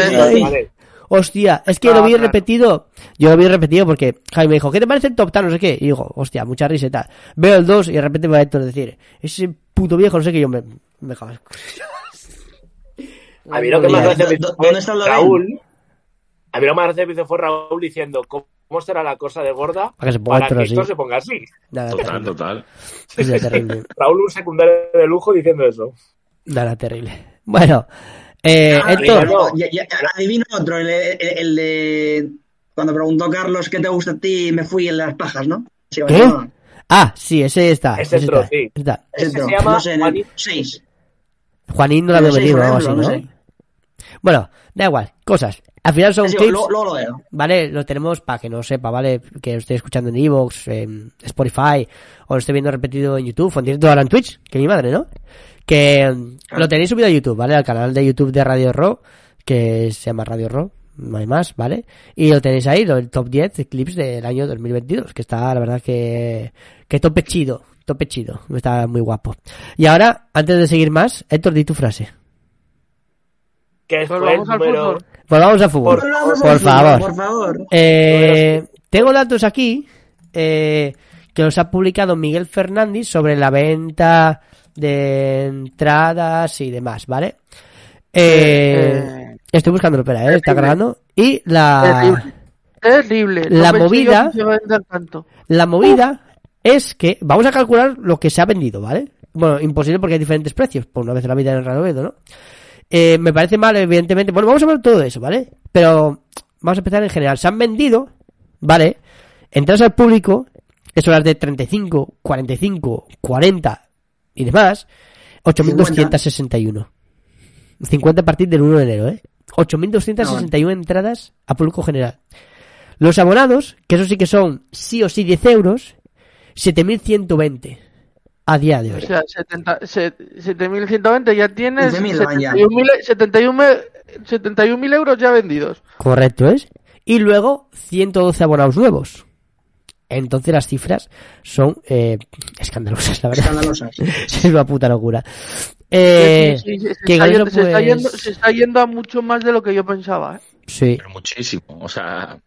de. Hostia, es que Ah, lo vi claro. repetido. Yo lo vi repetido porque Jaime me dijo, ¿qué te parece el top tal? No sé qué. Y digo, hostia, mucha risa y tal. Veo el 2 y de repente me va a Héctor decir, ese puto viejo, no sé qué. Yo me, me cago A mí lo que más ¿Dónde- gracia me hizo dónde fue está el Raúl. A mí lo que más gracia me hizo fue Raúl diciendo cómo será la cosa de gorda Para que se ponga para que así. esto se ponga así. Nada, Total, terrible. total. Terrible. *laughs* Raúl un secundario de lujo diciendo eso. Nada, terrible. Bueno, eh, Ah, no. ya- ya- adivino otro, el, el- el de. Cuando preguntó Carlos qué te gusta a ti, me fui en las pajas, ¿no? Sí, ¿Qué? no, Ah, sí, ese está. Ese ese entró, está, sí. está. ese Ese otro, se llama no sé, Juanito. 6. Juanín no lo había Sí, metido por o algo así, no sé. Bueno, da igual, cosas. Al final son luego lo veo. ¿vale? Lo tenemos para que no sepa, ¿vale? Que lo esté escuchando en Evox, en Spotify, o lo esté viendo repetido en YouTube, o en directo ahora en Twitch, que mi madre, ¿no? Que mm, lo tenéis subido a YouTube, ¿vale? Al canal de YouTube de Radio Ro, que se llama Radio Ro, no hay más, ¿vale? Y lo tenéis ahí, lo- el top 10 de clips del año 2022, que está, la verdad, que, que tope chido, tope chido, está muy guapo. Y ahora, antes de seguir más, Héctor, di tu frase. Que Pues al número... fútbol. Volvamos al fútbol. Por- Vamos por al fútbol, favor. Por favor. Eh, tengo datos aquí eh, que los ha publicado Miguel Fernández sobre la venta de entradas y demás, ¿vale? Eh, Eh, estoy buscando, espera, eh, está cargando. Y la, Terrible. No La movida- la movida es que vamos a calcular lo que se ha vendido, ¿vale? Bueno, imposible porque hay diferentes precios, por una vez en la vida en el Radovedo, ¿no? Eh, me parece mal, evidentemente. Bueno, vamos a ver todo eso, ¿vale? Pero vamos a empezar en general. Se han vendido, ¿vale? Entradas al público, que son las de 35, 45, 40 y demás, 8.261. 50 a partir del 1 de enero, ¿eh? 8.261 entradas a público general. Los abonados, que eso sí que son sí o sí 10 euros, 7.120 a día de O hoy. sea, 70 se- 7.120 ya tienes 15.000 van ya. 71.000 71.000 71.000 euros ya vendidos. Correcto es. Y luego 112 abonados nuevos. Entonces las cifras son eh, escandalosas, la verdad. Escandalosas. *laughs* es una puta locura. Eh, Sí, sí, sí, se, que está yendo, eso, se está pues, yendo- se está yendo a mucho más de lo que yo pensaba. ¿eh? sí. Pero muchísimo. O sea,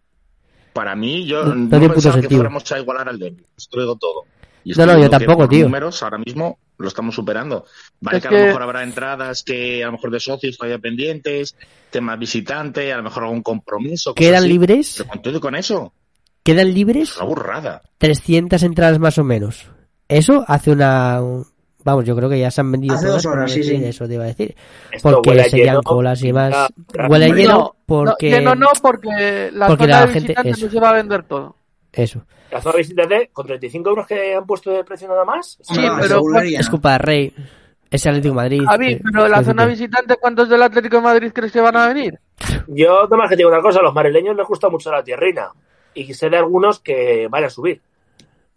para mí, yo No- no, pensaba que fuéramos a igualar al lo digo todo. Y No, no, yo tampoco, tío. números, ahora mismo lo estamos superando. Vale Es que, a lo mejor habrá entradas que a lo mejor de socios todavía pendientes, temas visitante, a lo mejor algún compromiso. Quedan así. libres, Pero con todo y con eso, quedan es libres una burrada. 300 entradas más o menos. Eso hace una... un- Vamos, yo creo que ya se han vendido Hace todas, dos horas, sí, sí. Eso te iba a decir. Esto Porque serían lleno, colas y demás. pinta- Huele lleno No, porque... no, lleno no, porque la porque zona la gente- visitantes eso. no se va a vender todo. Eso. La zona visitante con 35 euros que han puesto de precio nada más. Sí, No, pero-. Es culpa de Rey. Es Atlético de Madrid. Javi, eh, pero la zona visitante, ¿cuántos del Atlético de Madrid crees que van a venir? Yo, nomás que te digo una cosa, a los madrileños les gusta mucho la tierrina. Y sé de algunos que van a subir.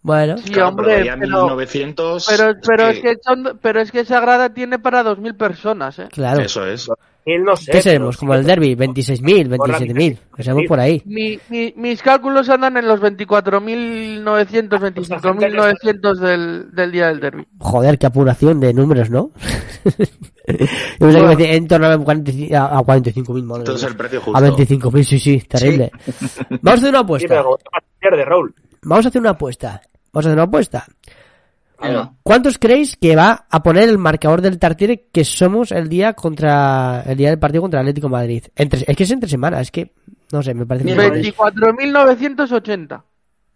Bueno, Sí, Claro, hombre, pero ya pero, 1900. pero, pero es que- que son- pero es que esa grada tiene para 2.000 personas, ¿eh? claro. Eso es. Y no sé. ¿Qué pero seremos? sí Como que- el derby, 26.000, 27.000. Que seremos por ahí. Mi, mi- mis cálculos andan en los 24.900, 25.900 del, del día del derby. Joder, qué apuración de números, ¿no? *laughs* Yo pensé que decía en torno a 45 a 45.000, madre Entonces el precio justo. A 25.000, sí, sí, terrible. Vamos a hacer una Sí, apuesta. pero pierde Raúl. Vamos a hacer una apuesta. Vamos a hacer una apuesta. Venga. ¿Cuántos creéis que va a poner el marcador del Tartiere que somos el día contra el día del partido contra el Atlético de Madrid? Entre, es que es entre semana, es que no sé, me parece muy Miércoles. mal. 24.980.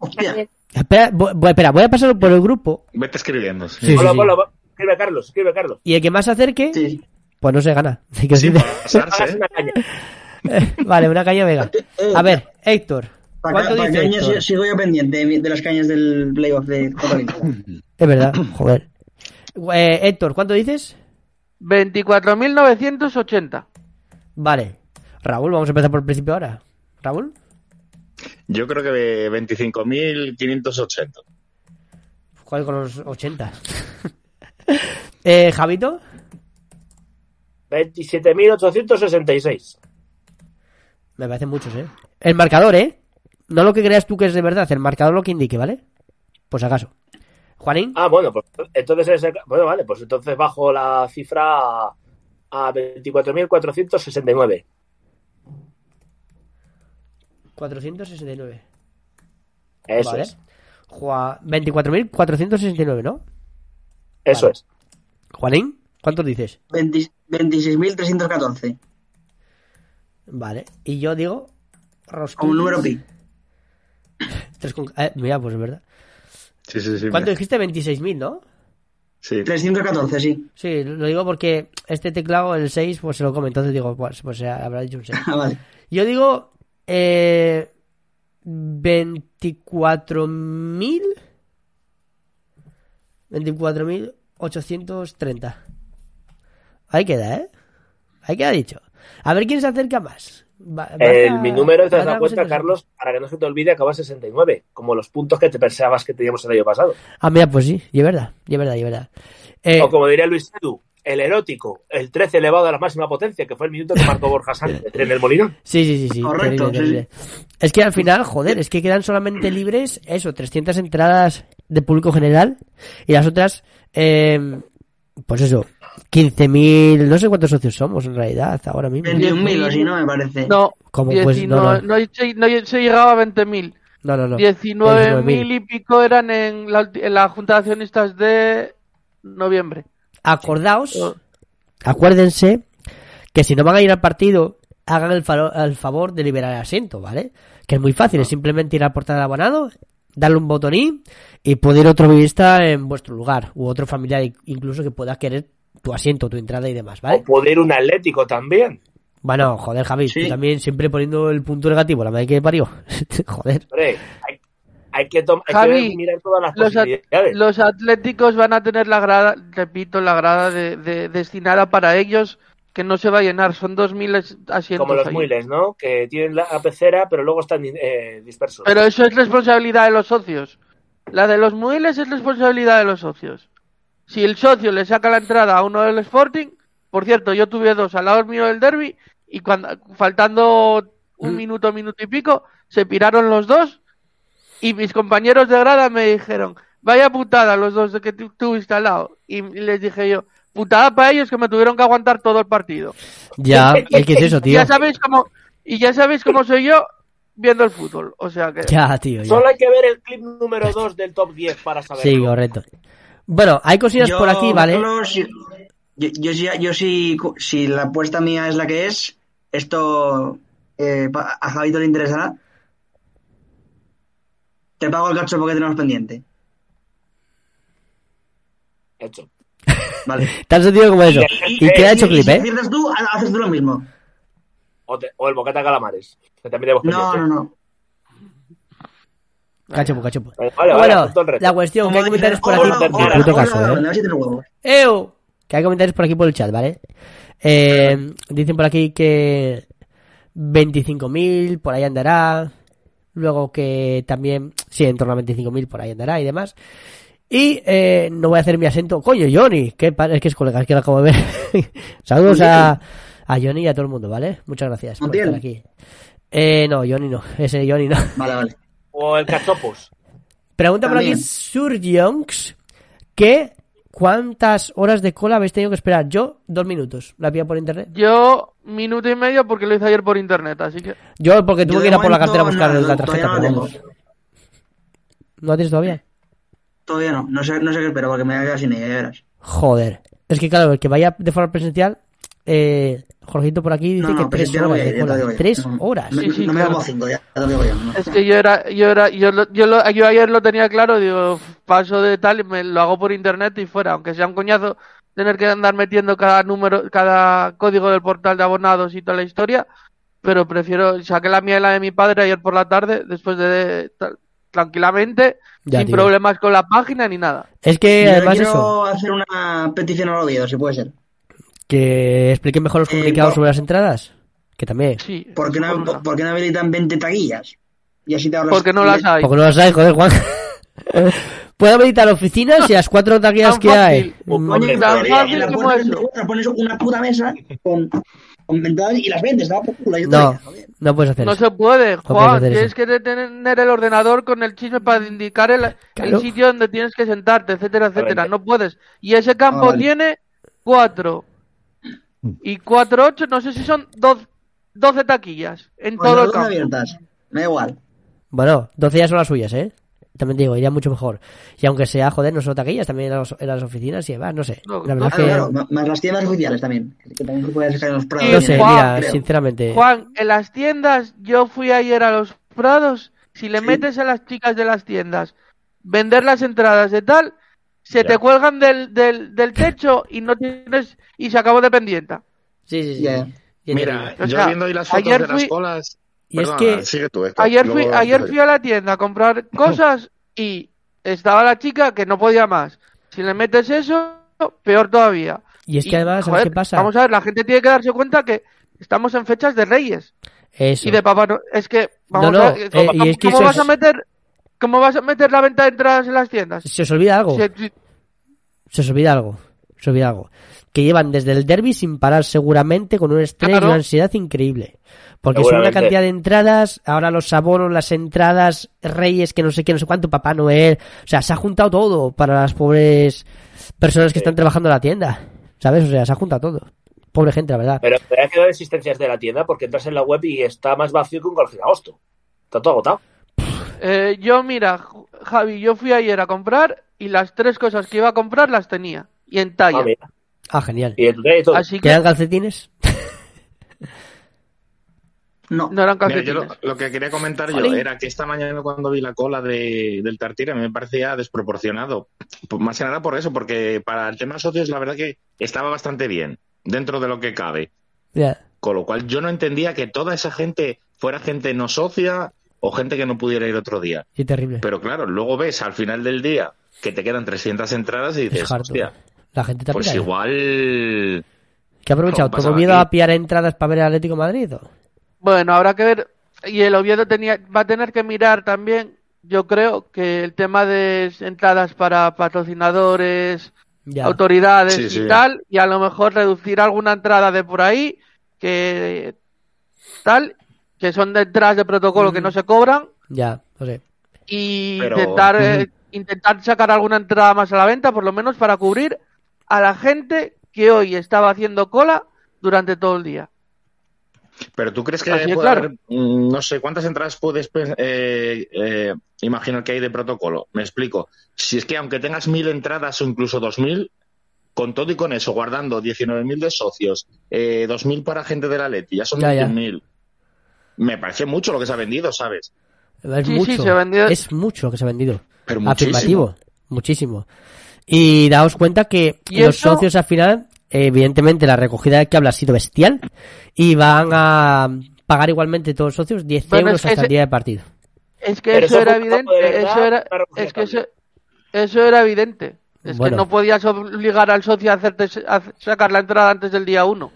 Hostia. Espera, voy, voy- espera, voy a pasarlo por el grupo Vete escribiendo. Sí, sí, Ponlo, sí. ponlo, escribe Carlos, escribe Carlos. y el que más se acerque, Sí. pues no se gana. *laughs* Que para *laughs* pasarse. *laughs* Caña. vale, una caña vega. Eh, A ver, Héctor, ¿cuánto para dice sigo yo pendiente de, de las cañas del playoff de Copa. Es verdad, joder. Eh, Héctor, ¿cuánto dices? 24.980. Vale. Raúl, vamos a empezar por el principio ahora. Raúl, Yo creo que 25.580. ¿cuál con los 80? *laughs* eh, Javito, 27.866. me parecen muchos, ¿eh? El marcador, ¿eh? No lo que creas tú que es de verdad, el marcador lo que indique, ¿vale? Pues acaso. Juanín, Ah, bueno, pues entonces ese- bueno, vale, pues entonces bajo la cifra a, a 24.469. 469. Eso vale. es. Jua- 24.469, ¿no? Eso Vale. es. Juanín, ¿cuántos dices? 20 26.314. Vale. Y yo digo... Rosquillas. Como un número pi. Tres con- eh, mira, pues es verdad. Sí, sí, sí. ¿Cuánto mira. dijiste? 26.000, ¿no? Sí. 314, sí. Sí, lo digo porque este teclado, el 6, pues se lo come. Entonces digo, pues, pues habrá dicho un 6. *laughs* Ah, vale. Yo digo eh, 24.000 24.830 Ahí queda, ¿eh? Ahí queda dicho. A ver quién se acerca más. Va- va a El, mi número, te va a das estar cuenta, interesante. Carlos, para que no se te olvide, acaba en 69, como los puntos que te pensabas que teníamos el año pasado. Ah, mira, pues sí, y es verdad, y es verdad, y es verdad. Eh, O como diría Luis Edu, el erótico, el 13 elevado a la máxima potencia, que fue el minuto que marcó Borja Sánchez en el Molinón. *laughs* Sí, sí, sí, sí. Correcto, terrible, terrible. Es que al final, joder, es que quedan solamente libres, eso, 300 entradas de público general y las otras, eh, pues eso, 15.000, no sé cuántos socios somos en realidad ahora mismo. 21.000 o así, ¿no? Me parece. No, ¿Cómo pues? 19 No, no. no, se, no se llegaba a 20.000. No, no, no. 19.000 y pico eran en la, en la Junta de Accionistas de noviembre. Acordaos, acuérdense que si no van a ir al partido, hagan el, faro- el favor de liberar el asiento, ¿vale? Que es muy fácil, es simplemente ir a la portada de abonado, darle un botonín y puede ir otro vista en vuestro lugar, u otro familiar incluso que pueda querer tu asiento, tu entrada y demás, ¿vale? O puede ir un Atlético también. Bueno, joder, Javi, Sí. tú también siempre poniendo el punto negativo, la madre que parió. *laughs* joder. Hombre, hay, hay que, hay Javi, que mirar todas las Los, at- posibilidades. los atléticos van a tener la grada, repito, la grada de, de- destinada para ellos, que no se va a llenar. Son 2.000 asientos. Como los ahí. muiles, ¿no? Que tienen la pecera, pero luego están eh, dispersos. Pero eso es responsabilidad de los socios. La de los muebles es responsabilidad de los socios. Si el socio le saca la entrada a uno del Sporting, por cierto, yo tuve dos al lado mío del derby y cuando faltando un Mm. minuto, minuto y pico, se piraron los dos y mis compañeros de grada me dijeron, vaya putada los dos de que tú tuviste al lado. Y les dije yo, putada para ellos que me tuvieron que aguantar todo el partido. Ya, *laughs* es que es eso, tío. Ya sabéis cómo, y ya sabéis cómo soy yo viendo el fútbol. O sea que... Ya, tío. ya. Solo hay que ver el clip número 2 del top 10 para saberlo. Sí, correcto. Bueno, hay cosillas Yo, por aquí, ¿vale? Carlos, si- yo, yo, sí- yo sí, si la apuesta mía es la que es, esto eh, a Javito le interesará. Te pago el cacho porque tenemos pendiente. Hecho. Vale. *laughs* Tan sencillo como eso. Y- Y queda hecho y clip, si ¿eh? aciertas tú, ha- haces tú lo mismo. O, te- o el bocata calamares. Que también tenemos No, no, no. Cachopo, cachopo. Vale, vale, bueno, la cuestión, que hay comentarios por aquí. Hola, hola, caso, hola, ¿eh? Que hay comentarios por aquí por el chat, ¿vale? Eh, dicen por aquí que 25.000 por ahí andará. Luego que también, sí, en torno a 25.000 por ahí andará y demás. Y eh, no voy a hacer mi acento. Coño, Johnny, que es que es colega, es que lo acabo de ver. *laughs* Saludos a, a Johnny y a todo el mundo, ¿vale? Muchas gracias por estar aquí. Eh, no, Johnny no, ese Johnny no. Vale, vale. O el cachopos. Pregunta por aquí También. Surjonks que ¿cuántas horas de cola habéis tenido que esperar? Yo, dos minutos. La pilla por internet. Yo, minuto y medio porque lo hice ayer por internet, así que... Yo porque tuve Yo que ir a por la cartera a buscar no, la tarjeta. no tengo. vamos. ¿No la tienes todavía? Todavía no. No sé, no sé qué espero porque me voy a quedar sin ella, ya verás. Joder. Es que claro, el que vaya de forma presencial, eh, Jorgito por aquí dice No, no, que tres horas de cola. Tres horas. No, Sí, sí, no me como cinco, ya, ya te digo yo. ¿no? Es que yo era, yo era, yo, lo- yo, lo- yo ayer lo tenía claro, digo, paso de tal y me lo hago por internet y fuera, aunque sea un coñazo tener que andar metiendo cada número, cada código del portal de abonados y toda la historia, pero prefiero, saqué la mía y la de mi padre ayer por la tarde, después de, tal- tranquilamente, Ya, sin tío. problemas con la página ni nada. Es que Yo además quiero eso, hacer una petición al Oviedo, si puede ser. Que expliquen mejor los Eh, comunicados no. sobre las entradas. Que también. Sí. ¿Por qué no, por por- por qué no habilitan 20 taquillas? Y así te ahorras... Porque no las hay. Porque no las hay, joder, Juan. *laughs* Puedo habilitar oficinas y las cuatro taquillas que hay. Mm, Tan fácil como puerta eso. 34 pones una puta mesa con, con ventanas y las vendes, ¿no? No, no puedes hacer No eso. se puede, Juan. hacer Tienes eso. que tener el ordenador con el chisme para indicar el, el Claro. sitio donde tienes que sentarte, etcétera, etcétera. No puedes. Y ese campo Ah, vale. tiene cuatro. Y cuatro, ocho, no sé si son doce, doce taquillas en Pues todo las el campo. abiertas. Me da igual. Bueno, 12 ya son las suyas, ¿eh? También te digo, iría mucho mejor. Y aunque sea, joder, no solo taquillas, también en las, en las oficinas y demás, no sé. No, la no, verdad Claro, es claro, que... ma- más las tiendas oficiales también. Que también se puede en los prados. No sé, Juan, mira, creo. sinceramente... Juan, en las tiendas, yo fui ayer a los Prados. Si le metes a las chicas de las tiendas vender las entradas de tal, se Ya. te cuelgan del, del, del techo y no tienes y se acabó dependienta. Sí, sí, sí. Y Mira, O yo sea, viendo hoy las fotos ayer de las fui- colas. Y es Perdona, que- sigue tú, Héctor, Ayer luego- fui, ayer fui a la tienda a comprar *laughs* cosas y estaba la chica que no podía más. Si le metes eso, peor todavía. Y es que Y, además, ¿sabes joder, qué pasa? Vamos a ver, la gente tiene que darse cuenta que estamos en fechas de Reyes Eso. y de Papá Noel. Es que, vamos no, a ver, eh, ¿cómo, y es que cómo eso vas es- a meter, cómo vas a meter la venta de entradas en las tiendas? Se os olvida algo. Se os olvida algo. Se os olvida algo. Que llevan desde el derby sin parar seguramente con un estrés Claro. y una ansiedad increíble. Porque son una cantidad de entradas, ahora los abonos, las entradas, reyes, que no sé qué, no sé cuánto, Papá Noel. O sea, se ha juntado todo para las pobres personas que están trabajando en la tienda. ¿Sabes? O sea, se ha juntado todo. Pobre gente, la verdad. Pero pero hay que dar existencias de la tienda porque entras en la web y está más vacío que un colegio de agosto. Está todo agotado. Eh, yo, mira, Javi, yo fui ayer a comprar y las tres cosas que iba a comprar las tenía. Y en talla. Ah, mira. Ah, genial. Y. Así que ¿Quedan calcetines? *laughs* No. No eran Mira, yo lo, lo que quería comentar yo era que esta mañana cuando vi la cola de, del Tartiere me parecía desproporcionado. Pues Más que nada por eso, porque para el tema socios la verdad que estaba bastante bien, dentro de lo que cabe. Con lo cual yo no entendía que toda esa gente fuera gente no socia o gente que no pudiera ir otro día. Sí, terrible. Pero claro, luego ves al final del día que te quedan 300 entradas y Es dices, hostia, La gente te pues igual... ¿Qué ha aprovechado? ¿Cómo pasaba ¿Todo miedo aquí? a pillar entradas para ver el Atlético de Madrid? o? Bueno, habrá que ver. Y el Oviedo tenía, va a tener que mirar también, yo creo, que el tema de entradas para patrocinadores, Ya. autoridades Sí, y sí. tal, y a lo mejor reducir alguna entrada de por ahí, que tal, que son de entradas de protocolo que no se cobran, Ya, no sé. y Pero- intentar, eh, intentar sacar alguna entrada más a la venta, por lo menos para cubrir a la gente que hoy estaba haciendo cola durante todo el día. Pero tú crees que puede claro. haber, mm, no sé, cuántas entradas puedes pe- eh, eh, imaginar que hay de protocolo? Me explico. Si es que aunque tengas mil entradas o incluso dos mil, con todo y con eso, guardando 19.000 de socios, eh, 2.000 para gente de la Leti, ya son. 21.000. Me parece mucho lo que se ha vendido, ¿sabes? Es Sí, mucho. sí, se ha vendido- Es mucho lo que se ha vendido. Pero muchísimo. Afirmativo. Muchísimo. Y daos cuenta que ¿Y los eso? socios al final, evidentemente la recogida de que habla ha sido bestial y van a pagar igualmente todos los socios 10 Bueno, euros es que hasta el día de partido. Es que eso eso era evidente, verdad, eso era, es que eso, eso era evidente. Es Bueno. que no podías obligar al socio a, hacerte, a sacar la entrada antes del día uno.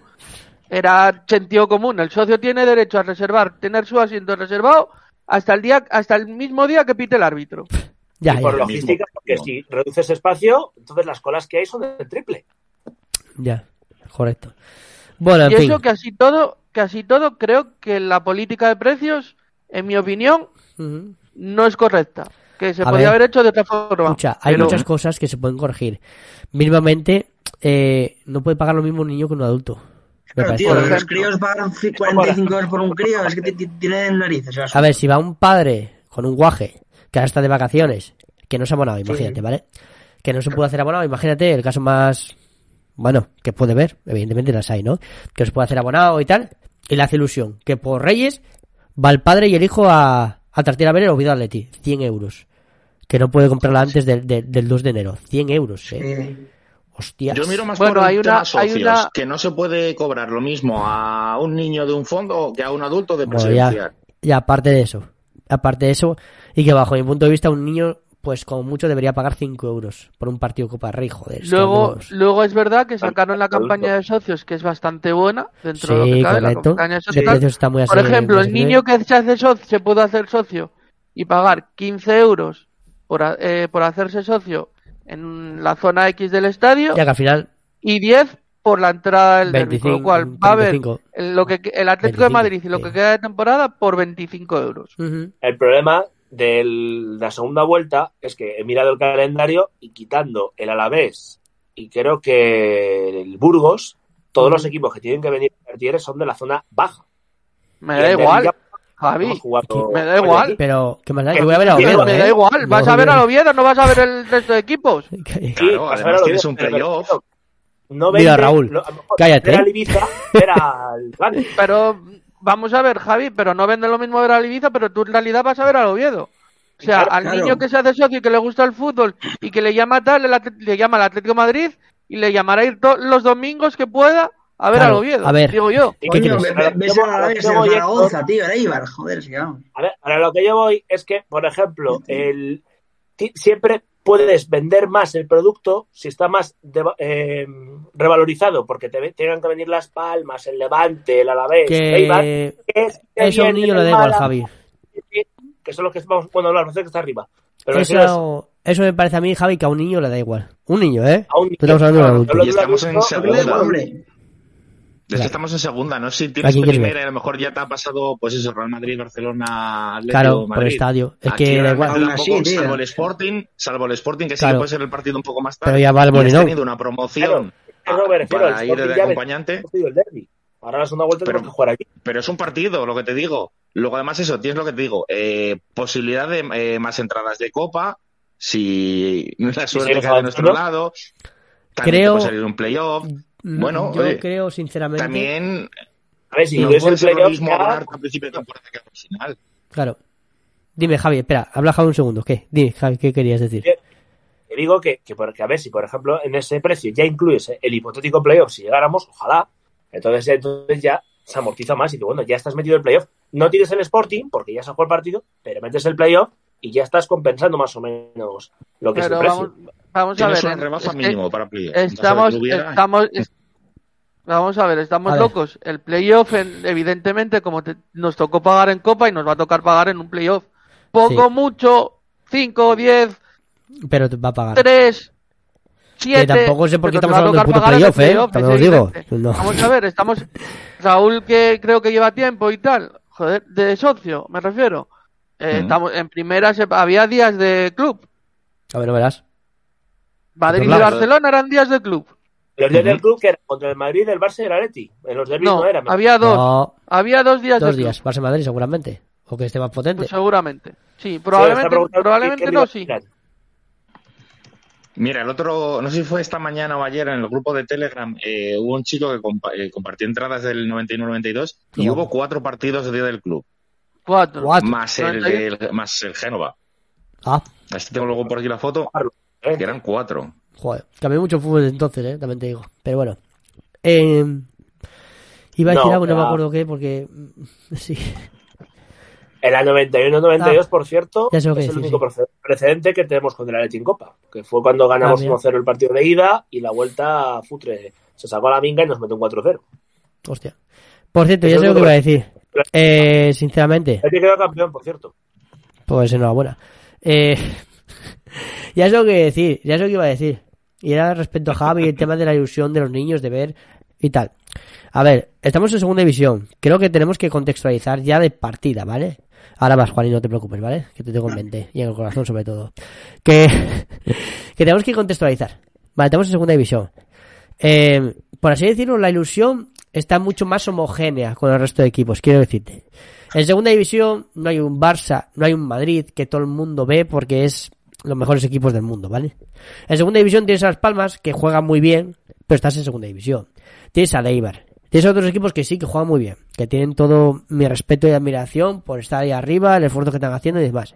Era sentido común. El socio tiene derecho a reservar, tener su asiento reservado hasta el día, hasta el mismo día que pite el árbitro. *laughs* Ya, y por ya, logística, porque si reduces espacio, entonces las colas que hay son de triple. ya. Correcto. Bueno, en y fin. eso que así todo, así todo creo que la política de precios, en mi opinión, no es correcta. Que se A podía ver. haber hecho de otra forma. Escucha, hay Pero- muchas cosas que se pueden corregir. Mínimamente, eh, no puede pagar lo mismo un niño que un adulto. Claro, tío, los ejemplo. críos pagan ci- 45 euros por un crío, es que ti- ti- tienen narices. o A ver, si va un padre con un guaje que ahora está de vacaciones, que no se ha abonado, imagínate, ¿vale? Que no se puede hacer abonado, imagínate el caso más, bueno, que puede ver, evidentemente las hay, ¿no? Que se puede hacer abonado y tal, y le hace ilusión, que por Reyes va el padre y el hijo a, a Tartiere a ver el Oviedo Atleti, 100 euros. Que no puede comprarla antes del- del- del 2 de enero, 100 euros, ¿eh? eh, Hostias. Yo miro más Bueno, por el hay una- hay socios, una- que no se puede cobrar lo mismo a un niño de un fondo que a un adulto de Bueno, presidencial. ya, y aparte de eso, aparte de eso, y que bajo mi punto de vista un niño, pues como mucho debería pagar 5 euros por un partido Copa Rey, joder. Luego, luego es verdad que sacaron la campaña de socios, que es bastante buena dentro de lo Sí, que cabe. La correcto. campaña de socios. precios está muy Por ejemplo, el niño que se hace socio, se puede hacer socio y pagar 15 euros por, eh, por hacerse socio en la zona X del estadio Ya que al final, y 10 por la entrada del derbi, con lo 25, cual va a haber 25. el, lo que, el Atlético 25, de Madrid y lo que queda de temporada por 25 euros. El problema de la segunda vuelta es que he mirado el calendario y quitando el Alavés y creo que el Burgos, todos los equipos que tienen que venir a Tartiere son de la zona baja. Me Y da igual, Javi. me da igual. pero, ¿qué más da? Que- Yo voy a ver a que Me, Oviedo, me ¿eh? da igual, vas a ver al Oviedo, no vas a ver el resto de equipos. *laughs* Que- Claro, vas a además ver a tienes un playoff. No Mira, Raúl, lo- a cállate. Ver al Ibiza, ver al Gante. *laughs* Pero vamos a ver, Javi, pero no vende lo mismo ver al Ibiza, pero tú en realidad vas a ver al Oviedo. O sea, Claro, al claro. niño que se hace socio y que le gusta el fútbol y que le llama tal, le llama al Atlético de Madrid y le llamará ir to- los domingos que pueda a ver Claro, al Oviedo. a ver. Digo yo. ¿Y ¿Qué coño, ves a la vez el Zaragoza, tío, el Eibar, joder, que vamos. A ver, ahora lo que yo voy es que, por ejemplo, el siempre puedes vender más el producto si está más deva- eh, revalorizado, porque te tengan que venir las Palmas, el Levante, el Alavés, el Eibar, Que que es- que eso a un niño le el da igual, Javi. Que son los que vamos bueno, hablar, parece que está arriba. Pero eso es Eso, me parece a mí, Javi, que a un niño le da igual. Un niño, ¿eh? a un niño. Estamos hablando de adulto. Y estamos en lo- Hombre, Claro. que estamos en segunda, ¿no? Si ¿A tienes primera y a lo mejor ya te ha pasado, pues eso, Real Madrid, Barcelona, Atlético, Claro, por Madrid. el estadio. Es Aquí que da igual. Salvo el Sporting, salvo el Sporting, que sí Claro. que puede ser el partido un poco más tarde. Pero ya va has Molinón. tenido una promoción me refiero, para el ir de acompañante, el. Ahora la segunda vuelta Pero- tenemos que jugar aquí. pero es un partido, lo que te digo. Luego, además, eso, tienes lo que te digo, eh, posibilidad de eh, más entradas de Copa, si la suerte seguimos cae de nuestro lado, también Creo- te puede salir un playoff. Bueno, yo oye, creo, sinceramente. También A ver, si no el playoff, ya- principio de temporada que al final. Claro. Dime, Javi, espera, habla Javi un segundo. ¿Qué? Dime, Javi, ¿qué querías decir? Te digo que, que, porque, a ver, si por ejemplo en ese precio ya incluyes el hipotético playoff, si llegáramos, ojalá, entonces, ya- entonces ya se amortiza más y que bueno, ya estás metido el playoff. No tienes el Sporting porque ya se jugó el partido, pero metes el playoff y ya estás compensando más o menos lo que es el precio. vamos, vamos a ver. una rebaja es que mínimo para playoff. De Estamos, que hubiera- estamos, es- *laughs* vamos a ver, estamos A ver. locos. El playoff, en- evidentemente, como te- nos tocó pagar en Copa y nos va a tocar pagar en un playoff. Poco, Sí. mucho, 5, 10, Pero te va a pagar. 3, 7. Que tampoco sé por qué estamos hablando del puto playoff, ¿eh? playoff, También es os digo. No. Vamos a ver, estamos. Raúl, que creo que lleva tiempo y tal, joder, de socio, me refiero. Eh, Ujú. estamos en primera, se- había días de club. A ver, no verás. Madrid y. Barcelona eran días de club. Los días del club que eran contra el Madrid, el Barça y el Atleti. En los derbis no, No, era. había dos. No, Había dos días dos de días. Barça Madrid, seguramente. O que esté más potente. Pues seguramente. Sí, Sí, probablemente, preguntando probablemente no, sí. eran. Mira, el otro, no sé si fue esta mañana o ayer en el grupo de Telegram, eh, hubo un chico que compa- eh, compartió entradas del 91-92 y hubo cuatro partidos de día del club, Cuatro. Cuatro. más el, 91. del- más el Génova. Ah, Así tengo luego por aquí la foto. Que eran cuatro. joder. Cambió mucho fútbol desde entonces, ¿eh? También te digo. Pero bueno. Eh, iba a decir No, algo, no me acuerdo qué, porque... mm, *laughs* Sí. En la 91-92, por cierto, Ah, ya sé lo que es el decís, único sí. precedente que tenemos con el Atleti en Copa, que fue cuando ganamos Ah, mira. 1-0 el partido de ida y la vuelta Futre se sacó a la minga y nos metió un 4-0. Hostia. Por cierto, Eso ya sé lo que iba a decir. Eh, sinceramente, El que quedó campeón, por cierto. pues enhorabuena. Eh, *laughs* ya sé lo que decir, ya sé lo que iba a decir. Y era respecto a Javi, el tema de la ilusión de los niños de ver y tal. A ver, estamos en segunda división. Creo que tenemos que contextualizar ya de partida, ¿vale? Ahora vas, Juan, y no te preocupes, ¿vale? Que te tengo en mente y en el corazón sobre todo. Que, *laughs* que tenemos que contextualizar. Vale, estamos en segunda división. Eh, por así decirlo, la ilusión está mucho más homogénea con el resto de equipos, quiero decirte. En segunda división no hay un Barça, no hay un Madrid que todo el mundo ve porque es los mejores equipos del mundo, ¿vale? En segunda división tienes a Las Palmas, que juegan muy bien, pero estás en segunda división. Tienes a Leibar. Tienes a otros equipos que sí, que juegan muy bien, que tienen todo mi respeto y admiración por estar ahí arriba, el esfuerzo que están haciendo y demás.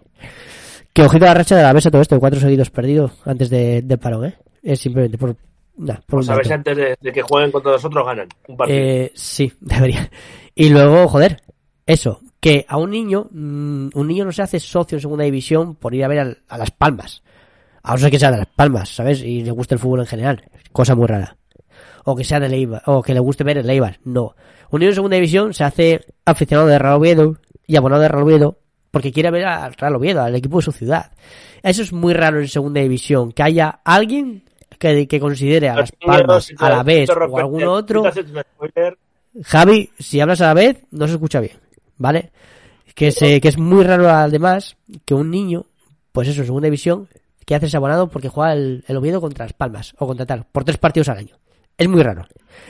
Que ojito a la racha de la mesa todo esto, de cuatro seguidos perdidos antes de, del parón, ¿eh? Es simplemente por, nah, por un Pues a ver si antes de, de que jueguen contra nosotros ganan un partido. Eh, sí, *laughs* debería. Y luego, joder, eso, que a un niño, mm, un niño no se hace socio en segunda división por ir a ver a, Las Palmas. A no ser que sea de Las Palmas, ¿sabes? Y le guste el fútbol en general. Cosa muy rara. O que sea de Leibar, o que le guste ver el Leibar. No. Un niño en segunda división se hace aficionado de Real Oviedo y abonado de Real Oviedo porque quiere ver al Real Oviedo, al equipo de su ciudad. Eso es muy raro en segunda división, que haya alguien que, que considere a Las Palmas, a la vez o repente- algún otro. Javi, si hablas a la vez, no se escucha bien, ¿vale? Que, se, que es muy raro además que un niño, pues eso, en segunda división, que hace abonado porque juega el, el Oviedo contra Las Palmas, o contra tal, por tres partidos al año. Es muy raro.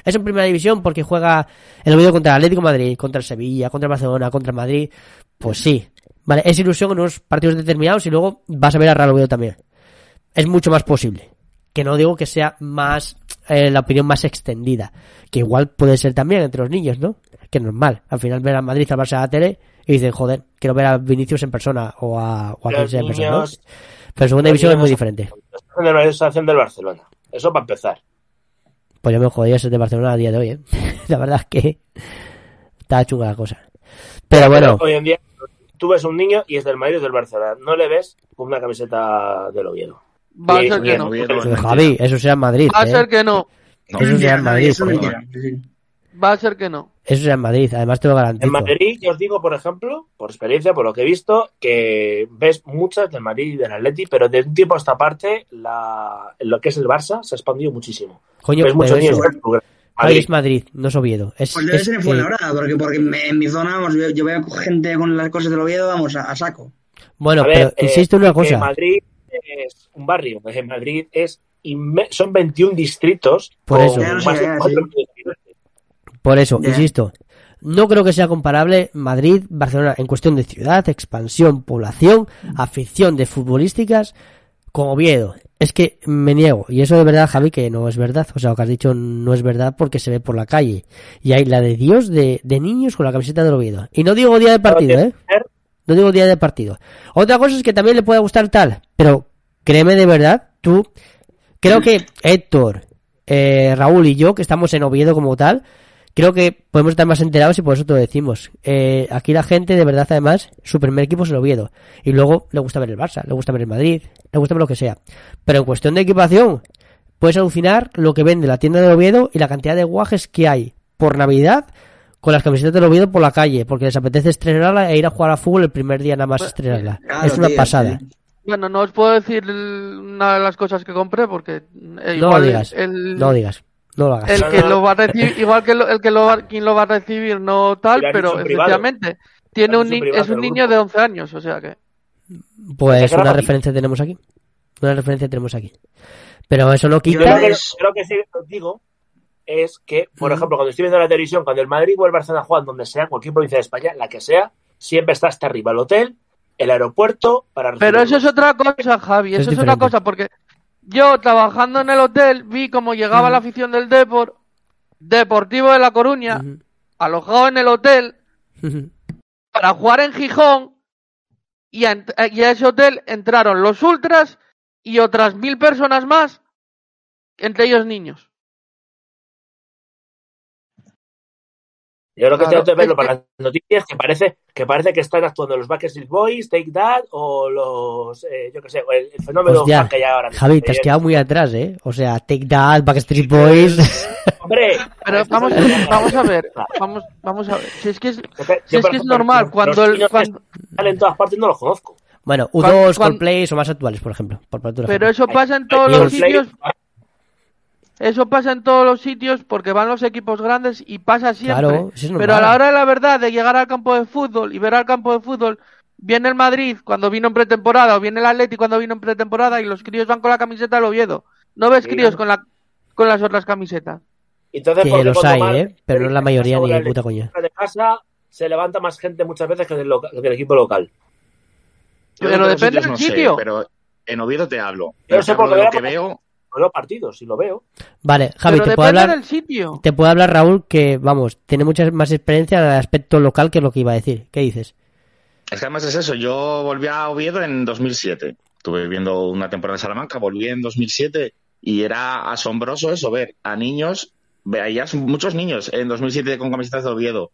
Es en primera división porque juega el Oviedo contra el Atlético de Madrid, contra el Sevilla, contra el Barcelona, contra el Madrid. Pues sí. Vale, es ilusión en unos partidos determinados y luego vas a ver al Real Oviedo también. Es mucho más posible. Que no digo que sea más, eh, la opinión más extendida. Que igual puede ser también entre los niños, ¿no? Que es normal. Al final ver a Madrid al Barça a la tele y dicen, joder, quiero ver a Vinicius en persona o a, o a sea en persona, Pero en segunda división es muy diferente. la asociación del Barcelona. Eso para empezar. Pues yo me jodía ser de Barcelona a día de hoy, ¿eh? *laughs* La verdad es que está chunga la cosa. Pero bueno, hoy en día tú ves un niño y es del Madrid o del Barcelona. No le ves con una camiseta del Oviedo. Va a ser que no. Javi, eso será en Madrid, Va a ¿eh? ser que no. No, Eso sea en Madrid, Va a ser que no. Eso será en Madrid, además te lo garantizo. En Madrid, yo os digo, por ejemplo, por experiencia, por lo que he visto, que ves muchas del Madrid y del Atleti, pero de un tiempo a esta parte, la, lo que es el Barça se ha expandido muchísimo. Coño, ves muchos niños Madrid. Es Madrid, no es Oviedo. Es, Pues debe es ser en que- Fuenlabrada, porque, porque me- en mi zona, vamos, yo, yo veo gente con las cosas del Oviedo, vamos, a, a saco. Bueno, A ver, pero eh, insisto en una cosa. Madrid es un barrio. En Madrid es son 21 distritos. Por con eso. Ya no sé, más de ya, cuatro sí. De. Por eso, insisto. No creo que sea comparable Madrid, Barcelona en cuestión de ciudad, expansión, población, afición de futbolísticas con Oviedo. es que me niego. Y eso de verdad, Javi, que no es verdad. O sea, lo que has dicho no es verdad porque se ve por la calle. Y hay la de Dios de, de niños con la camiseta del Oviedo. Y no digo día de partido, ¿eh? No digo día de partido. Otra cosa es que también le puede gustar tal. Pero créeme de verdad, tú... Creo que Héctor, eh, Raúl y yo, que estamos en Oviedo como tal, creo que podemos estar más enterados y por eso te lo decimos. Eh, aquí la gente, de verdad, además, su primer equipo es el Oviedo. Y luego le gusta ver el Barça, le gusta ver el Madrid, le gusta ver lo que sea. Pero en cuestión de equipación, puedes alucinar lo que vende la tienda del Oviedo y la cantidad de guajes que hay por Navidad con las camisetas del Oviedo por la calle, porque les apetece estrenarla e ir a jugar a fútbol el primer día nada más estrenarla. Claro, es una tío, pasada. sí. Bueno, no os puedo decir una de las cosas que compré porque eh, No igual digas, el, no lo digas, no lo hagas. el que lo va a recibir, igual que lo- el que lo va, quien lo va a recibir no tal, lo pero efectivamente tiene Lo un ni- privado es un niño de 11 años, o sea que Pues una referencia tenemos aquí. Una referencia tenemos aquí. Pero eso no Yo quita... creo que, Es- creo que sí digo es que, por ejemplo, cuando estoy viendo la televisión, cuando el Madrid o el Barcelona juegan donde sea, cualquier provincia de España, la que sea, siempre está hasta arriba el hotel, el aeropuerto, para Pero eso es otra cosa, Javi, Es eso es, otra cosa porque yo trabajando en el hotel vi cómo llegaba la afición del Depor Deportivo de La Coruña alojado en el hotel para jugar en Gijón y a, y a ese hotel entraron los ultras y otras mil personas más, entre ellos niños. Yo creo que Claro, estoy de verlo que- para las noticias que parece que parece que están actuando los Backstreet Boys, Take That o los, eh, yo qué sé, el, el fenómeno Hostia, que hay ahora. mismo. Javi, te has Eh, quedado muy atrás, ¿eh? O sea, Take That, Backstreet Boys... *laughs* Hombre, Pero vamos, vamos a ver, vamos, vamos a ver. Si es que es, si es, que es normal, cuando el, cuando, que salen en todas partes no los conozco. Bueno, Cuan- U2, cuan- Coldplay son más actuales, por ejemplo. Por pero eso pasa en todos los sitios, eso pasa en todos los sitios porque van los equipos grandes y pasa siempre. Claro, eso es Pero a la hora de la verdad de llegar al campo de fútbol y ver al campo de fútbol, viene el Madrid cuando vino en pretemporada o viene el Atleti cuando vino en pretemporada y los críos van con la camiseta del Oviedo. No ves Sí. críos con la con las otras camisetas. Entonces, Que ¿por qué los hay, mal- ¿eh? Pero no es la mayoría ni de puta coña. de casa se levanta más gente muchas veces que que del equipo local. Pero depende del no sé, sitio. pero en Oviedo te hablo. Yo Te sé hablo de lo que veo. No veo partidos, si lo veo. Vale, Javi, Pero te puedo hablar... del sitio. Te puedo hablar, Raúl, que, vamos, tiene mucha más experiencia en el aspecto local que lo que iba a decir. ¿Qué dices? Es que además es eso. Yo volví a Oviedo en 2007. Estuve viviendo una temporada en Salamanca, volví en 2007 y era asombroso eso, ver a niños, veías muchos niños en 2007 con camisetas de Oviedo.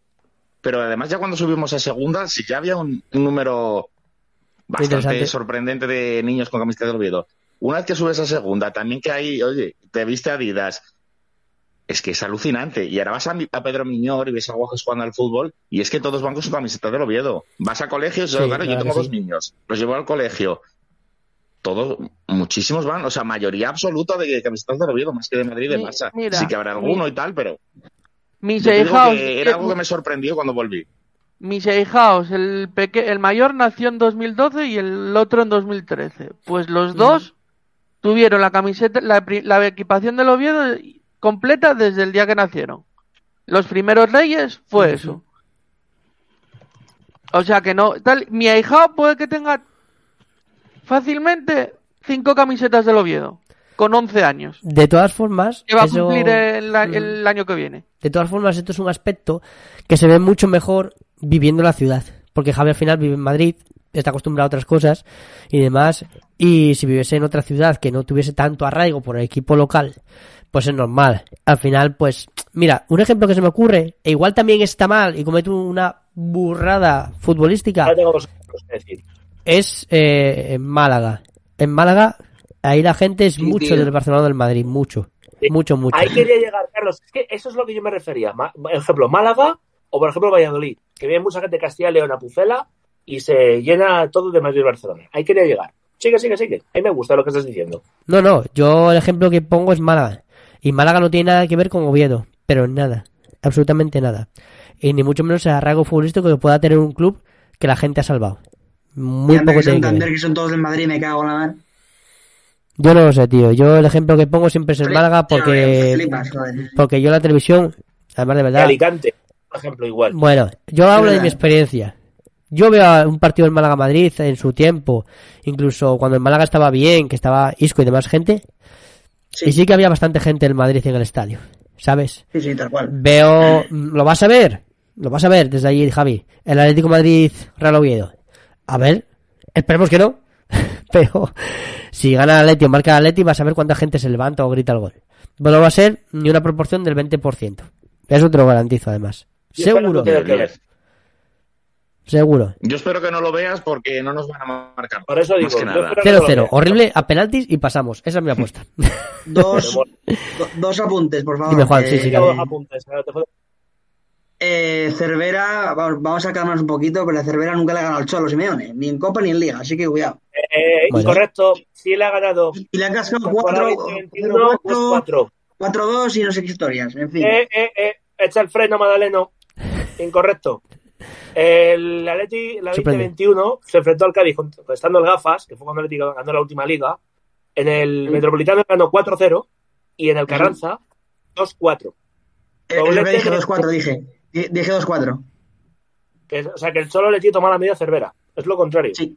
Pero además ya cuando subimos a segunda, sí que había un, un número bastante sorprendente de niños con camisetas de Oviedo. Una vez que subes a segunda, también que hay, oye, te viste Adidas, es que es alucinante. Y ahora vas a, Pedro Miñor y ves a guajes jugando al fútbol y es que todos van con su camiseta del Oviedo. Vas a colegios, Sí, claro, yo claro tengo que dos niños, los llevo al colegio. Todos, muchísimos van, o sea, mayoría absoluta de camisetas del Oviedo, más que de Madrid y de Barça. mira, sí que habrá alguno y tal, pero Mis yo que era algo que me sorprendió cuando volví. mis hijaos, el peque, el mayor nació en 2012 y el otro en 2013. Pues los dos tuvieron la camiseta, la, la equipación del Oviedo completa desde el día que nacieron. Los primeros reyes fue eso. O sea que no, tal, mi ahijado puede que tenga fácilmente cinco camisetas del Oviedo con 11 años. De todas formas, Que va a cumplir el, Mm. el año que viene. de todas formas, esto es un aspecto que se ve mucho mejor viviendo en la ciudad. Porque Javi al final vive en Madrid, está acostumbrado a otras cosas y demás. Y si viviese en otra ciudad que no tuviese tanto arraigo por el equipo local, pues es normal. Al final, pues, mira, un ejemplo que se me ocurre, e igual también está mal y comete una burrada futbolística, es eh, en Málaga. En Málaga, ahí la gente es Sí, mucho tío. del Barcelona del Madrid, mucho. Sí. Mucho, mucho. Ahí quería llegar, Carlos. Es que eso es lo que yo me refería. Por ejemplo, Málaga o, por ejemplo, Valladolid. Que viene mucha gente de Castilla y León a Pucela y se llena todo de Madrid y Barcelona. Ahí quería llegar. Sigue, sigue, sigue. Ahí me gusta lo que estás diciendo. No, no, yo el ejemplo que pongo es Málaga. Y Málaga no tiene nada que ver con Oviedo, pero nada, absolutamente nada. Y ni mucho menos el arraigo futbolístico que pueda tener un club que la gente ha salvado. Muy poco que tiene que ver. que son todos del Madrid, me cago en la mar. Yo no lo sé, tío. Yo el ejemplo que pongo siempre es el Málaga porque, Flipas, porque yo la televisión, además de Y verdad, Alicante, por ejemplo, igual. bueno, yo hablo de mi experiencia. Yo veo a un partido del Málaga-Madrid en su tiempo, incluso cuando el Málaga estaba bien, que estaba Isco y demás gente, Sí, y sí que había bastante gente en Madrid en el estadio, ¿sabes? sí, sí, tal cual. Veo, lo vas a ver, lo vas a ver desde allí, Javi, el Atlético Madrid Real Oviedo. A ver, esperemos que no, *laughs* pero si gana el Atleti o marca el Atleti vas a ver cuánta gente se levanta o grita el gol. No va a ser ni una proporción del 20%. Eso te lo garantizo además. Yo Seguro, que. Seguro. Yo espero que no lo veas porque no nos van a marcar. Por eso digo, Más que yo nada. espero que no lo 0-0, vea. horrible a penaltis y pasamos. Esa es mi apuesta. *laughs* Dos, do- dos apuntes, por favor. Dime, Juan, sí, sí, Eh, claro. Dos apuntes, eh, Cervera, vamos, vamos a calmarnos un poquito, pero la Cervera nunca le ha ganado al Cholo Simeone, ni en Copa ni en Liga, así que cuidado. Eh, Bueno. Incorrecto, sí le ha ganado. Y le han cascado Temporada 4, 2021, pues 4. 4-2 y no sé qué historias, en fin. Eh, eh, eh, echa el freno, Madaleno. *laughs* Incorrecto. El Atleti, la Sorprende. 2021, se enfrentó al Cádiz estando el Gafas, que fue cuando el Atleti ganó la última liga. En el Mm. Metropolitano ganó 4-0 y en el Carranza 2-4. Eh, dije, de- 2-4, dije. Di- Dije 2-4. Que es- O sea que el solo Atleti toma la medida Cervera. Es lo contrario. Sí.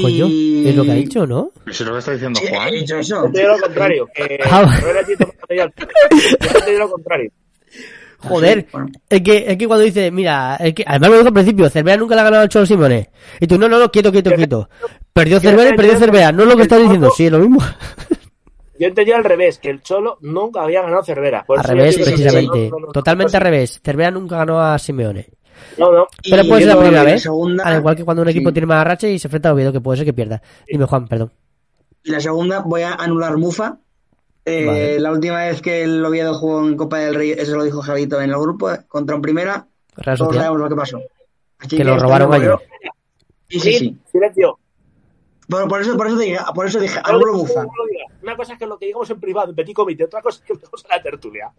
Coño, Y... es lo que ha dicho, ¿no? Eso es lo que está diciendo Sí, Juan. he dicho eso. Yo te digo lo contrario. Que Ah. Cervera Atleti toma la medida. Yo te digo lo contrario. Joder, es que, es que cuando dice, mira, es que, además lo dijo al principio, Cervera nunca le ha ganado al Cholo Simone. Y tú, no, no, no, quieto, quieto, quieto. Perdió Cervera y perdió Cervera, no es lo que estás diciendo, sí, es lo mismo. *laughs* Yo entendí al revés, que el Cholo nunca había ganado Cervera. Por Al revés, precisamente. no, no, no, Totalmente no, al revés. Cervera nunca ganó a Simeone. No, no. Pero Y puede ser la primera la vez. segunda- Al igual que cuando un equipo sí. tiene mala racha y se enfrenta a Oviedo, que puede ser que pierda. Dime, Juan, perdón. Y la segunda, voy a anular Mufa. Eh, Vale. La última vez que el Oviedo jugó en Copa del Rey, eso lo dijo Javito en el grupo, eh, contra un primera, todos sabemos lo que pasó. Así Que lo robaron ayer. Sí, sí, sí. Silencio. Por, por eso, por eso dije, por eso dije, anulo lo-. Una cosa es que lo que digamos en privado, en petit comité, otra cosa es que lo digamos en la tertulia.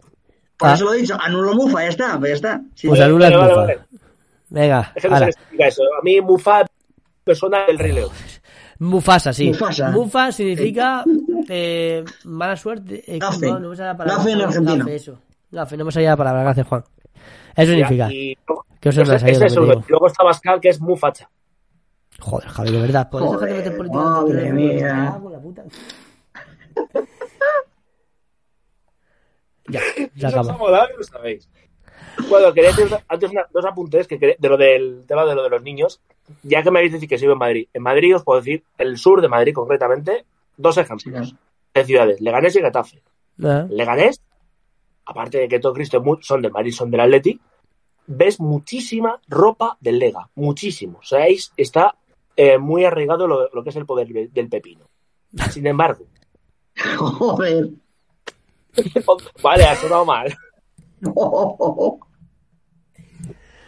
Por Ah. eso lo he dicho, anulo Mufa, ya está, pues ya está. Sí, Pues sí. anula el Vale, Mufa. vale, vale. Venga, Es que no eso. A mí Mufa me suena el Rey León. Mufasa, sí. Mufasa. Mufa significa eh, mala suerte. eh, Gafe. no, no me sale la palabra. Gafe en argentino. Gafe, eso. Gafe, no me salía la palabra, gracias, Juan. Eso significa. Y, Que os es uno. digo. Luego está Pascal, que es Mufacha. Joder, Javi, de verdad. ¿Podéis dejar de Joder, meter política? madre mía. Ya, Eso acaba. lo sabéis. Bueno, quería decir antes una- dos apuntes que de lo del tema de lo de los niños. Ya que me habéis dicho que vive en Madrid. En Madrid os puedo decir, el sur de Madrid concretamente, dos ejemplos de ciudades, Leganés y Getafe. Leganés, aparte de que todo Cristo es son del Madrid, son del Atleti, ves muchísima ropa del Lega, muchísimo. O sea, ahí está eh, muy arraigado lo, lo que es el poder de- del pepino. *laughs* Sin embargo, Joder. *laughs* vale, ha sonado mal. *laughs*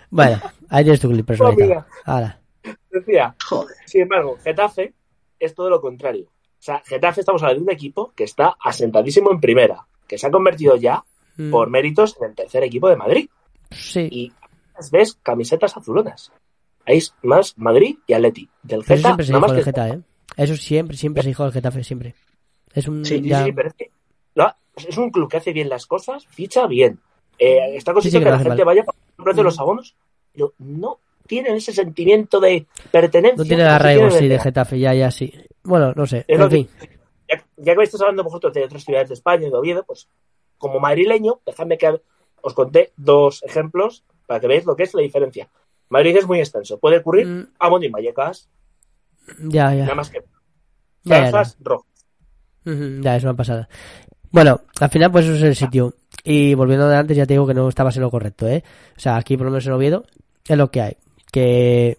Bueno, ahí tienes tu clip personalizado. mira. Ahora. Decía, Joder. sin embargo, Getafe es todo lo contrario. O sea, Getafe estamos hablando de un equipo que está asentadísimo en primera, que se ha convertido ya Mm, por méritos en el tercer equipo de Madrid. Sí. Y ves camisetas azulonas. Ahí es más Madrid y Atleti. Del Eso Geta, siempre se nada dijo Geta, ¿eh? Eso siempre, siempre se dijo del Getafe, siempre. Es un. Sí, Sí, ya- sí, pero es que no, es un club que hace bien las cosas, ficha bien. Eh, está Sí, sí, consiguiendo que la gente mal. vaya por el precio de los abonos, pero no tienen ese sentimiento de pertenencia. No tiene el que se arraigo, sí, de Geta. Getafe, ya, ya, sí. Bueno, no sé. En fin. Ya, ya que me estás hablando vosotros de otras ciudades de España y de Oviedo, pues como madrileño, dejadme que os conté dos ejemplos para que veáis lo que es la diferencia. Madrid es muy extenso, puede ocurrir Mm, a Mondo y Vallecas, Ya, ya. nada más que Ya, ya, franjas rojas. Ya, es una pasada. Bueno, al final, pues eso es el sitio. Y volviendo de antes, ya te digo que no estabas en lo correcto, ¿eh? O sea, aquí, por lo menos en Oviedo, es lo que hay. Que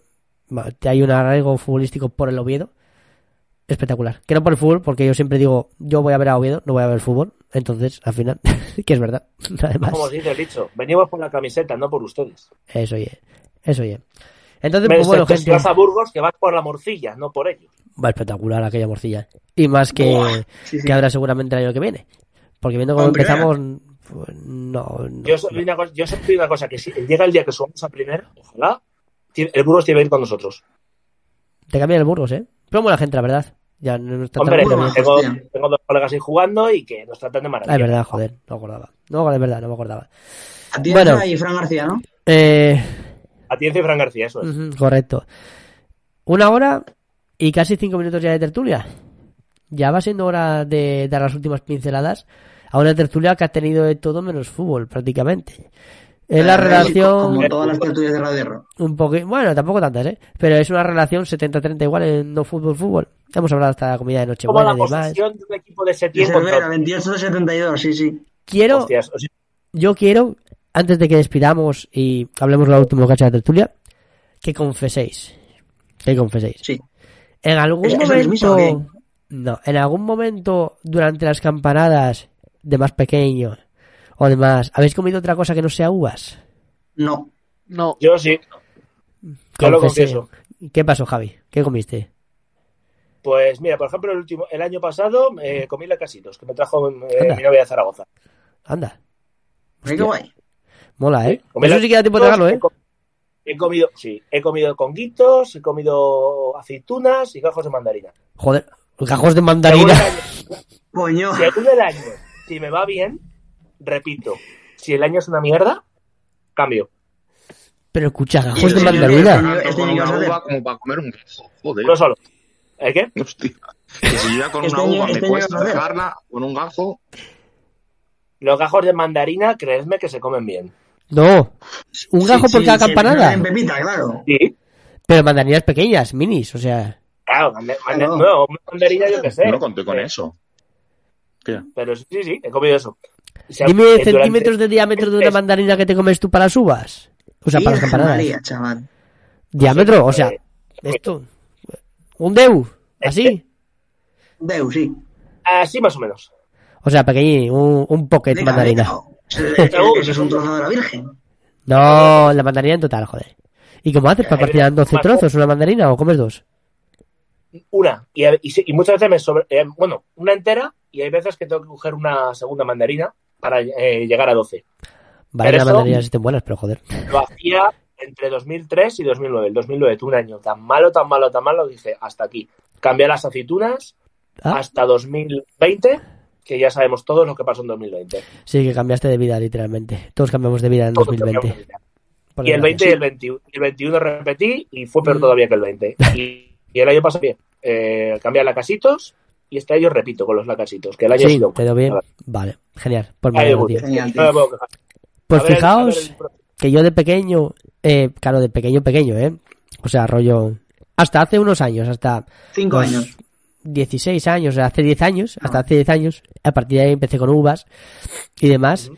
hay un arraigo futbolístico por el Oviedo. Espectacular. Que no por el fútbol, porque yo siempre digo, yo voy a ver a Oviedo, no voy a ver fútbol. Entonces, al final, *laughs* que es verdad. *laughs* Además, Como os dice el dicho, venimos por la camiseta, no por ustedes. eso oye. Eso oye. Entonces, pues bueno, si gente. vas a Burgos, que vas por la morcilla, no por ellos. Va espectacular aquella morcilla. Y más que, Sí, sí. que habrá seguramente el año que viene. Porque viendo cómo Hombre. empezamos, pues, no, no, Yo soy una cosa, yo siempre digo una cosa, que si llega el día que subamos a primera, ojalá, el Burgos tiene que ir con nosotros. Te cambian el Burgos, ¿eh? Pero buena gente, la verdad. Ya no está Hombre, tengo, dos colegas ahí jugando y que nos tratan de maravilla. Ah, es verdad, joder, no me acordaba. No, es verdad, no me acordaba. A ti Bueno. y Fran García, ¿no? Eh, Atienza y Fran García, eso es. Correcto. Una hora y casi cinco minutos ya de tertulia. Ya va siendo hora de dar las últimas pinceladas a una tertulia que ha tenido de todo menos fútbol, prácticamente. Es la relación Como todas las tertulias de Radio un poco, bueno, tampoco tantas, ¿eh? Pero es una relación 70-30 igual en no fútbol, fútbol. Hemos hablado hasta la comida de Como Nochebuena la y demás. posición de un equipo de Y Setién se contra ve, 28 de 72, sí, sí. Quiero, Hostias, o sea, yo quiero, antes de que despidamos y hablemos de la última cacha de tertulia, que confeséis. Que confeséis. Sí. En algún ¿Es- mismo momento. o No, en algún momento durante las campanadas de más pequeño o demás, ¿habéis comido otra cosa que no sea uvas? No. No. Yo sí. Yo lo confieso. ¿Qué pasó, Javi? ¿Qué comiste? Pues mira, por ejemplo, el último, el año pasado eh, comí la casitos, que me trajo eh, mi novia de Zaragoza. Anda, Mira qué guay. mola, ¿eh? Eso sí que da tiempo de darlo, He ¿eh? He comido, sí, he comido conguitos, he comido aceitunas y gajos de mandarina. Joder, gajos de mandarina. *laughs* Coño. según el año, si me va bien, repito. Si el año es una mierda, cambio. Pero escucha, gajos de con niño una como para comer un gajo. Joder. Uno solo. ¿El qué? Hostia. Que si yo ya con Este una uva este me cuesta dejarla con un gajo. Los gajos de mandarina, creedme que se comen bien. No, un gajo Sí, por sí, cada sí, campanada. En pepita, claro. Sí. Pero mandarinas pequeñas, minis, o sea. Claro, no, mandarina yo qué sé. No conté con Eh, eso. Pero sí, sí, sí, he comido eso. O sea, Dime durante- centímetros de diámetro de una mandarina que te comes tú para las uvas. O sea, para las campanadas. María, chaval. Diámetro, o sea, esto. Un deu, así. Deu, sí. Así más o menos. O sea, pequeñín, un, un pocket Venga, mandarina. venga. *laughs* Ese es un trozo de la Virgen. No, la mandarina en total, joder. ¿Y cómo haces para Eh, partir en 12 más- trozos una mandarina o comes dos? Una. Y muchas veces me sobre. eh, bueno, una entera. Y hay veces que tengo que coger una segunda mandarina para eh, llegar a 12. Vale, Pero las mandarinas estén buenas, pero joder. *laughs* Lo hacía entre 2003 y 2009. El 2009 tuve un año tan malo, tan malo, tan malo. Dije, hasta aquí. Cambié las aceitunas Ah, hasta 2020. Que ya sabemos todos lo que pasó en 2020. sí, que cambiaste de vida, literalmente. Todos cambiamos de vida en Todos 2020. cambiamos de vida. Y el desgracia. 20 y el 21, el 21 repetí y fue peor Mm. todavía que el 20. Y, y el año pasado bien. Eh, cambié a lacasitos y este año repito con los lacasitos. Que el año ha Sí, sido. bien. Vale, genial. Pues Ahí voy. tío. Genial, tío. Pues ver, fijaos que yo de pequeño, eh, claro, de pequeño, pequeño, ¿eh? O sea, rollo. Hasta hace unos años, hasta Cinco años. 16 años, o sea, hace 10 años, hasta Ah. hace 10 años, a partir de ahí empecé con uvas y demás.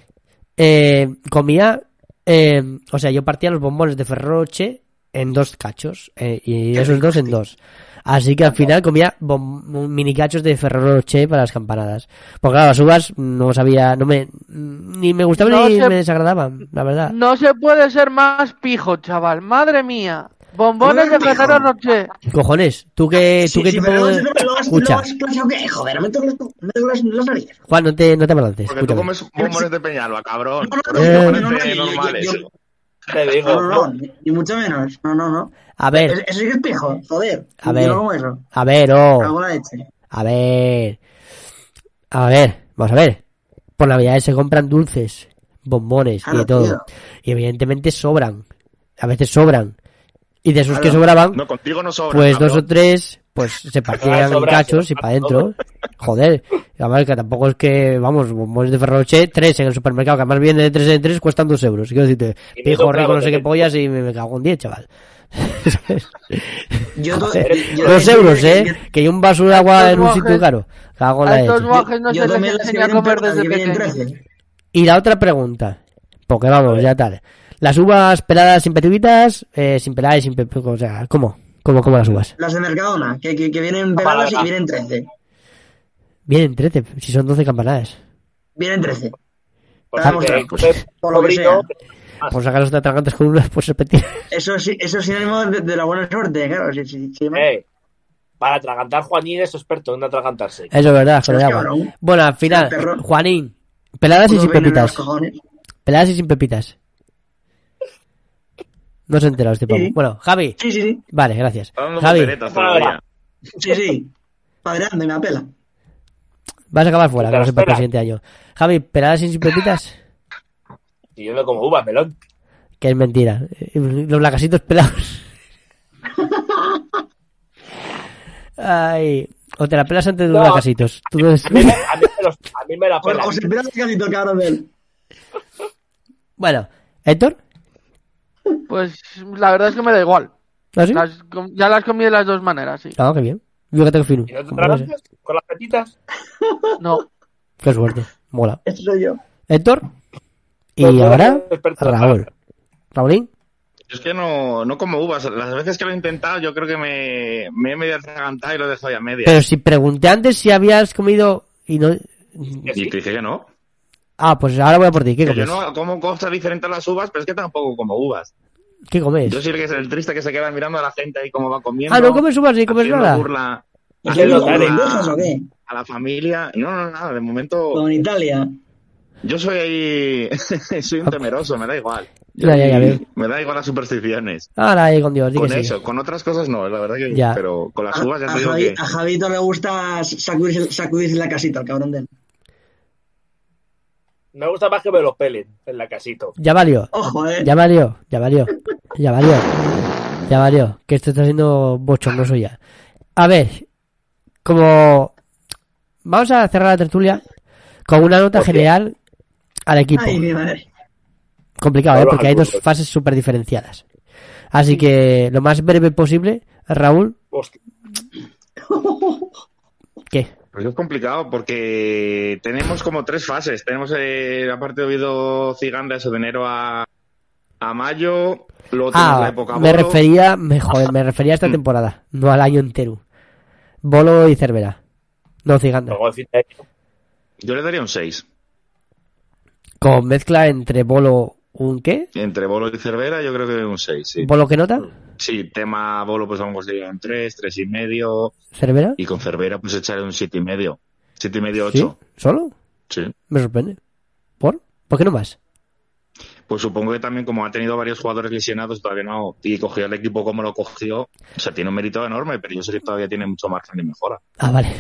Eh, comía, eh, o sea, yo partía los bombones de Ferrero Rocher en dos cachos eh, y esos dos en dos. Así que al final comía mini cachos de Ferrero Rocher para las campanadas. Porque claro, las uvas no sabía, no me, ni me gustaban No ni se- me desagradaban, la verdad. No se puede ser más pijo, chaval. Madre mía. Bombones de. Ferrero Noche. Cojones, tú qué, tú Sí, qué sí, tipo de... Escucha, joder, me las, narices. Juan, no te, no te balances, Porque tú escúchame. comes bombones de Peñalba, cabrón. No, no, no, normales. Yo- Te digo, No, no, no, ni, mucho menos. No, no, no. A ver, que es pijo, joder. A ver. no como eso. a ver, oh. Hago la leche. A ver. A ver, vamos a ver. Por Navidades se compran dulces, bombones y de todo. tío. Y evidentemente sobran. A veces sobran. Y de esos que sobraban, No, contigo no sobra. pues dos o tres, pues *laughs* se partían en cachos y para adentro. Joder. Además que tampoco es que, vamos, bombones de Ferrero Rocher, tres en el supermercado, que además viene de tres en tres, cuestan dos euros. Quiero decirte, pijo rico, no sé qué pollas y me, me cago en diez, chaval. *laughs* Yo, to- Joder, yo- dos yo- euros, eh. yo- Que hay un vaso de agua en un sitio caro. Cago en la estos no se les tomé las que enseña a vienen comer per- desde que vienen pequeños. 13. Y la otra pregunta, porque vamos, ya tal. Las uvas peladas sin pepitas, eh, sin pelar y sin pep- o sea, ¿cómo? ¿Cómo, cómo las uvas? Las de Mercadona, que, que, que vienen peladas y vienen 13. Vienen 13, si son 12 campanadas. Vienen 13. Pues pues, por lo que sea. Por sacar los atragantes con unas, pues repetir. Eso, sí, eso es sinónimo de, de la buena suerte, claro. Sí, sí, eh, para atragantar, Juanín es experto en atragantarse. Eso es verdad, agua. cabrón. Bueno, al final. Juanín, peladas y sin pepitas. Peladas y sin pepitas. No se ha enterado este pavo. Sí. Bueno, Javi. Sí, sí, sí. Vale, gracias. Dando Javi, todavía. Sí, sí. Padre, anda, me apela. vas a acabar fuera, que no sé para el siguiente año. Javi, peladas sin pepitas. Y yo no como uva, melón. Que es mentira. Los lacasitos pelados. Ay. O te la pelas antes de los No. lacasitos. Tú no eres- A mí, me- a mí me los- a mí me la O, pela. o se todo el cabrón. Bueno, Héctor. Pues la verdad es que me da igual. ¿Ah, sí? Las ya las comí de las dos maneras, sí. Ah, qué bien. Fíjate que fino. ¿Y no te con las petitas? *laughs* No. Qué suerte. Mola. *laughs* Este soy yo. Héctor. Y Pues, ahora, Raúl. Raúlín. Yo es que no, no como uvas. Las veces que lo he intentado, yo creo que me, me he medio atragantado y lo he dejado ya a media. Pero si pregunté antes si habías comido y no... Y te dije que no. Ah, pues ahora voy a por ti. ¿Qué yo comes? no como cosas diferentes a las uvas, pero es que tampoco como uvas. ¿Qué comes? Yo soy el que es el triste que se queda mirando a la gente ahí cómo va comiendo. Ah, no comes uvas ni comes nada. burla, ¿Y haciendo lo ¿Con dale. burla lentejas o qué? a la familia. No, no, nada, de momento Con Italia. yo soy ahí, *laughs* soy un temeroso, me da igual. Ya, ya, ya. Me da igual las supersticiones. Ahora ahí con Dios, Con sí. eso, con otras cosas no, la verdad que Ya. pero con las A, uvas ya a te digo Javi- que a Javito le gusta sacudirse, sacudirse la casita, el cabrón de él. Me gusta más que me los pelen en la casito. Ya valió. Ojo, eh. Ya valió, ya valió, ya valió, ya valió, que esto está siendo bochornoso ya. A ver, como vamos a cerrar la tertulia con una nota general al equipo. Ay, mi madre. Complicado, ¿eh? Porque hay dos fases súper diferenciadas. Así que lo más breve posible, Raúl, Hostia. ¿qué? Pues es complicado porque tenemos como tres fases. Tenemos eh, la parte de Oviedo Ciganda, eso de enero a, a mayo. Luego tenemos la Ah, época me Bolo. refería, me, joder, me refería a esta temporada, no al año entero. Bolo y Cervera, no Ciganda. Yo le daría un 6. Con mezcla entre Bolo, ¿un qué? Entre Bolo y Cervera yo creo que un 6, sí. ¿Bolo qué nota? Sí, tema Bolo pues vamos a ir a un 3, 3 y medio. ¿Cervera? Y con Cervera pues echaré un 7 y medio. 7 y medio, ¿Sí? 8. ¿Solo? Sí. Me sorprende. ¿Por? ¿Por qué no más? Pues supongo que también como ha tenido varios jugadores lesionados todavía no, y cogió el equipo como lo cogió, o sea, tiene un mérito enorme, pero yo sé que todavía tiene mucho margen de mejora. Ah, vale.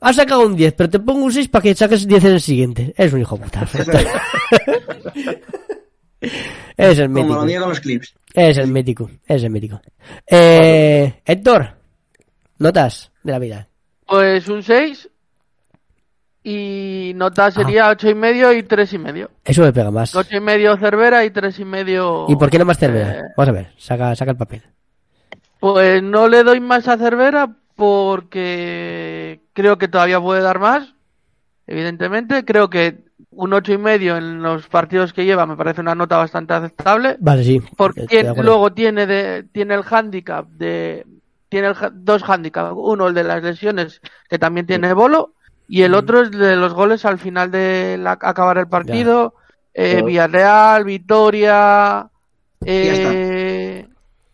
Has sacado un 10, pero te pongo un 6 para que saques 10 en el siguiente. Es un hijo puta. *laughs* es el Como mítico. lo mío con los clips. Es el mítico. Es el mítico. Eh, Héctor, notas de la vida. Pues un 6 y nota sería ocho y medio y tres y medio. Eso me pega más. Ocho y medio Cervera y tres y medio. ¿Y por qué no más Cervera? Eh, Vamos a ver, saca, saca el papel. Pues no le doy más a Cervera porque creo que todavía puede dar más. Evidentemente, creo que un ocho y medio en los partidos que lleva me parece una nota bastante aceptable. Vale, sí. Porque luego tiene de, tiene el handicap de tiene el dos handicaps, uno el de las lesiones que también tiene Bolo y el otro es de los goles al final de la- acabar el partido, eh. Villarreal, Vitoria, eh,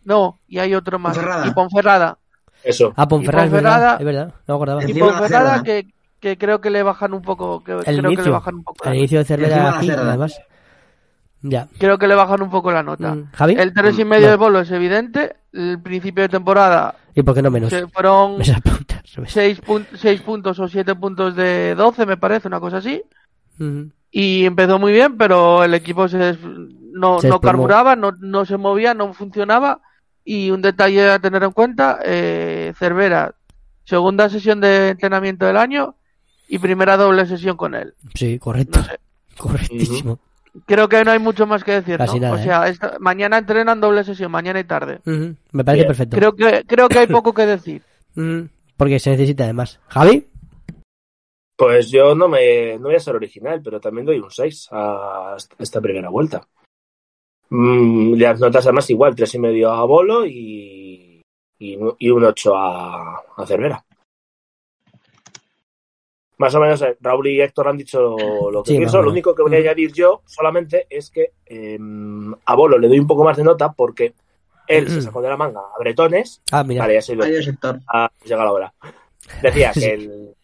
no y hay otro más Ponferrada. y Ponferrada Eso. Ah, Ponferrada, es verdad, es verdad, no acordaba. y Ponferrada que, que creo que le bajan un poco que El creo que le inicio, bajan un poco el la- inicio de Cervera la aquí, además. Ya. creo que le bajan un poco la nota Mm, ¿Javi? el tres y medio No. de Bolo es evidente el principio de temporada ¿Y por qué no menos? se fueron *laughs* Me apunta al revés. 6, puntos o 7 puntos de 12, me parece, una cosa así. Ujú. Y empezó muy bien, pero el equipo se des- no, Se no carburaba, no, no se movía, no funcionaba. Y un detalle a tener en cuenta, eh, Cervera, segunda sesión de entrenamiento del año y primera doble sesión con él. Sí, correcto. No sé. *laughs* Correctísimo. Creo que no hay mucho más que decir, Casi ¿no? nada, o ¿eh? sea, esta- mañana entrenan doble sesión, mañana y tarde. Me parece Bien. perfecto. Creo que, creo que hay *laughs* poco que decir. Porque se necesita además. ¿Javi? Pues yo no me no voy a ser original, pero también doy un 6 a esta primera vuelta. Mm, las notas además igual, tres y medio a Bolo y, y, un- y un 8 a, a Cervera. Más o menos eh, Raúl y Héctor han dicho lo que Sí, pienso. Lo único que voy a añadir yo solamente es que eh, a Bolo le doy un poco más de nota porque él se sacó de la manga a Bretones. Ah, mira. Vale, ya se lo ha llegado la hora. Decía *laughs* que el,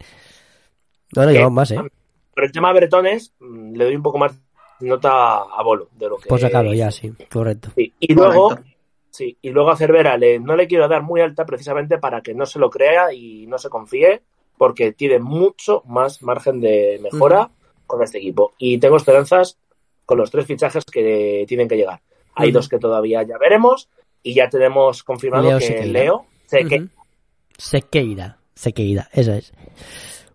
No, no, llevamos más, ¿eh? Pero el tema de Bretones mm, le doy un poco más de nota a Bolo de lo que. Por sacarlo, ya, sí. Correcto. Sí, Y luego, Correcto. sí, y luego a Cervera le, no le quiero dar muy alta precisamente para que no se lo crea y no se confíe, porque tiene mucho más margen de mejora con este equipo. Y tengo esperanzas con los tres fichajes que tienen que llegar. Hay dos que todavía ya veremos y ya tenemos confirmado Leo que Sequeira. Leo sé que Ujú. Sequeira, Sequeira, eso es.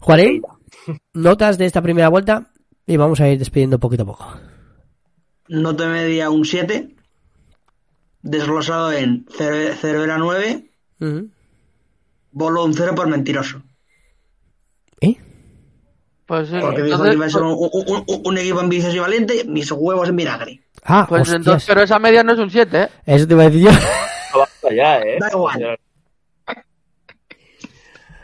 Juanín, *laughs* notas de esta primera vuelta y vamos a ir despidiendo poquito a poco. Nota media un 7. Desglosado en Cer- Cervera 9. Ujú. Bolo un 0 por mentiroso. ¿Eh? Pues, sí, Porque dijo entonces- que iba a ser un, un- un- un equipo ambicioso y valiente. Mis huevos en vinagre. Ah, pues hostias. entonces, pero esa media no es un 7, ¿eh? Eso te iba a decir yo. no basta ya, ¿eh? Da igual.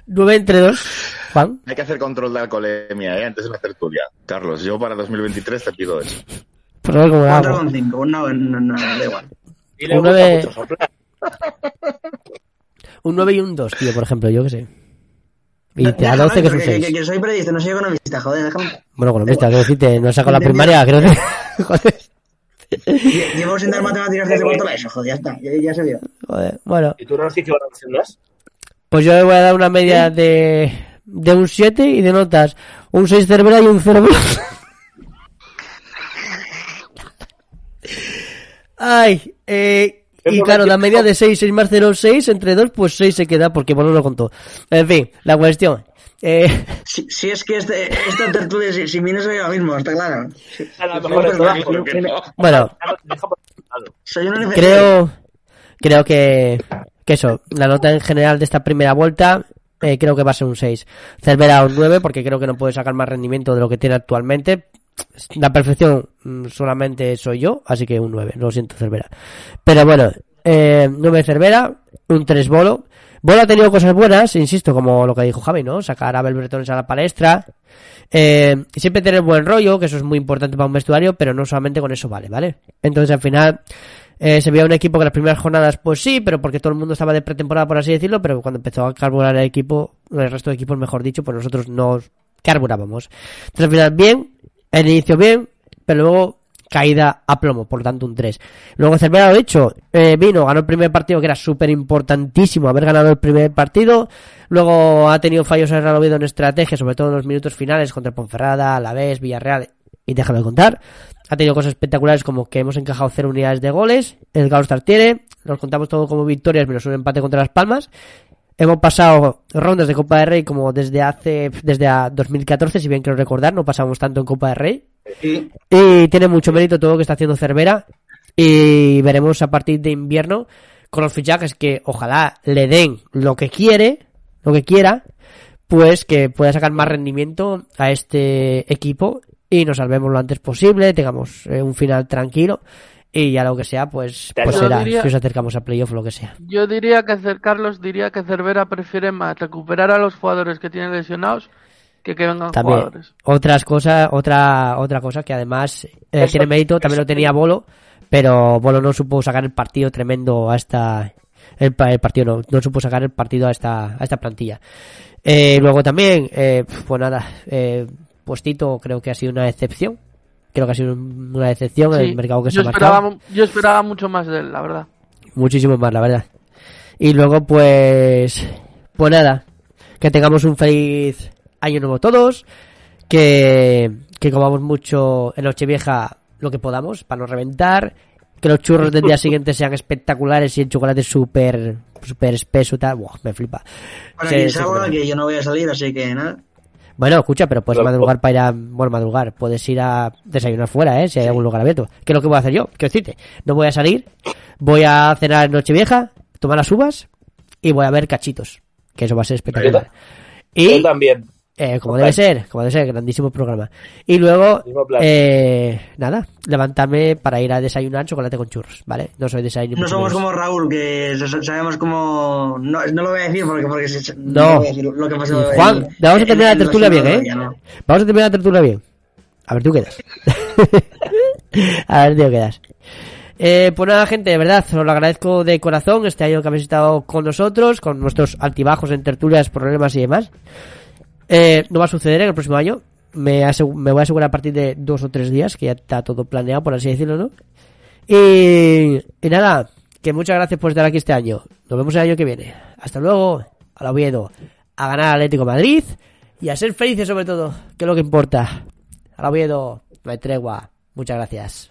9 entre 2. Juan, Hay que hacer control de alcoholemia, ¿eh? Antes de la tertulia. Carlos, yo para 2023 te pido eso. lo hago. 4,5. No, no, no, da igual. Y le. Un 9 y un 2, tío, por ejemplo, yo que sé. Y te a Déjame, 12 que es un que, que- 6. que soy periodista, no soy economista, joder, déjame. Bueno, economista, quiero decirte, no he sacado la primaria, creo que... *laughs* Joder, Lle- Llevo sin dar matemáticas desde cuarto la ESO, joder, ya está, ya, ya se vio. joder. Bueno, ¿Y tú no qué valoración das? pues yo le voy a dar una media de, de un 7 y de notas un 6 Cervera y un 0 Blas. *laughs* Ay, eh, y claro, la media de 6, 6 más 0, 6, entre 2, pues 6 se queda porque bueno lo contó. En fin, la cuestión. Eh, Si, si es que este, esta tertulia, si, si vienes soy yo mismo, está claro. A lo mejor es que- bueno, creo creo que, que eso, la nota en general de esta primera vuelta eh, creo que va a ser un 6. Cervera un 9 porque creo que no puede sacar más rendimiento de lo que tiene actualmente. La perfección mm, solamente soy yo, así que un 9, lo siento Cervera. Pero bueno, eh, 9 Cervera, un 3 Bolo. Bolo ha tenido cosas buenas, insisto, como lo que dijo Javi, ¿no? Sacar a Abel Bretones a la palestra. Eh, siempre tener buen rollo, que eso es muy importante para un vestuario, pero no solamente con eso vale, ¿vale? Entonces al final eh, se veía un equipo que las primeras jornadas, pues sí, pero porque todo el mundo estaba de pretemporada, por así decirlo, pero cuando empezó a carburar el equipo, el resto de equipos, mejor dicho, pues nosotros nos carburábamos. Entonces al final bien, el inicio bien, pero luego caída a plomo, por lo tanto un 3. Luego Cervera, lo dicho, eh, vino, ganó el primer partido que era súper importantísimo haber ganado el primer partido. Luego ha tenido fallos el Real Oviedo en estrategia, sobre todo en los minutos finales contra Ponferrada, Alavés, Villarreal y déjame contar. Ha tenido cosas espectaculares como que hemos encajado cero unidades de goles, el Galstar tiene, los contamos todo como victorias menos un empate contra Las Palmas. Hemos pasado rondas de Copa de Rey como desde hace, desde a 2014, si bien quiero recordar, no pasamos tanto en Copa de Rey. Sí. Y tiene mucho mérito todo lo que está haciendo Cervera. Y veremos a partir de invierno con los fichajes que ojalá le den lo que quiere, lo que quiera, pues que pueda sacar más rendimiento a este equipo y nos salvemos lo antes posible, tengamos eh, un final tranquilo y ya lo que sea, pues, pues Yo será, diría- si nos acercamos a playoff o lo que sea. Yo diría que Carlos diría que Cervera prefiere más recuperar a los jugadores que tienen lesionados que que vengan También jugadores. otras cosas, otra otra cosa que además eh, tiene mérito, también eso- lo tenía Bolo, pero Bolo no supo sacar el partido tremendo a esta el, el partido no, no supo sacar el partido a esta a esta plantilla. Eh, luego también eh, pues nada, eh, puestito creo que ha sido una excepción. Creo que ha sido un- una excepción en Sí, el mercado que se ha marcado yo esperaba mucho más de él, la verdad. muchísimo más, la verdad. Y luego, pues, pues nada, que tengamos un feliz año nuevo todos, que, que comamos mucho en Nochevieja lo que podamos para no reventar, que los churros del día *laughs* siguiente sean espectaculares y el chocolate súper, súper espeso y tal, Buah, me flipa. Para Se- que se salga, come. que yo no voy a salir, así que nada. Bueno, escucha, pero puedes madrugar para ir a... Bueno, madrugar. Puedes ir a desayunar fuera, ¿eh? Si hay algún lugar abierto. ¿Qué es lo que voy a hacer yo? Quiero decirte, no voy a salir, voy a cenar en Nochevieja, tomar las uvas y voy a ver cachitos. Que eso va a ser espectacular. Yo Y, también. Eh, como debe ser, como debe ser, grandísimo programa. Y luego, eh, nada, levantarme para ir a desayunar chocolate con churros, ¿vale? No soy desayuno. No somos como Raúl, que sa- sabemos cómo... No, no lo voy a decir porque, porque se- No. voy a decir lo que pasó. Juan, vamos a terminar la tertulia bien, ¿eh? ya no. Vamos a terminar la tertulia bien. A ver, tú quedas. *laughs* a ver, tío, quedas. Eh, pues nada, gente, de verdad, os lo agradezco de corazón este año que habéis estado con nosotros, con nuestros altibajos en tertulias, problemas y demás. Eh, no va a suceder en el próximo año. Me, me voy a asegurar a partir de dos o tres días, que ya está todo planeado, por así decirlo, ¿no? Y, y nada, que muchas gracias por estar aquí este año. Nos vemos el año que viene. Hasta luego, a la Oviedo, a ganar al Atlético Madrid y a ser felices sobre todo, que es lo que importa. A la Oviedo, no hay tregua. Muchas gracias.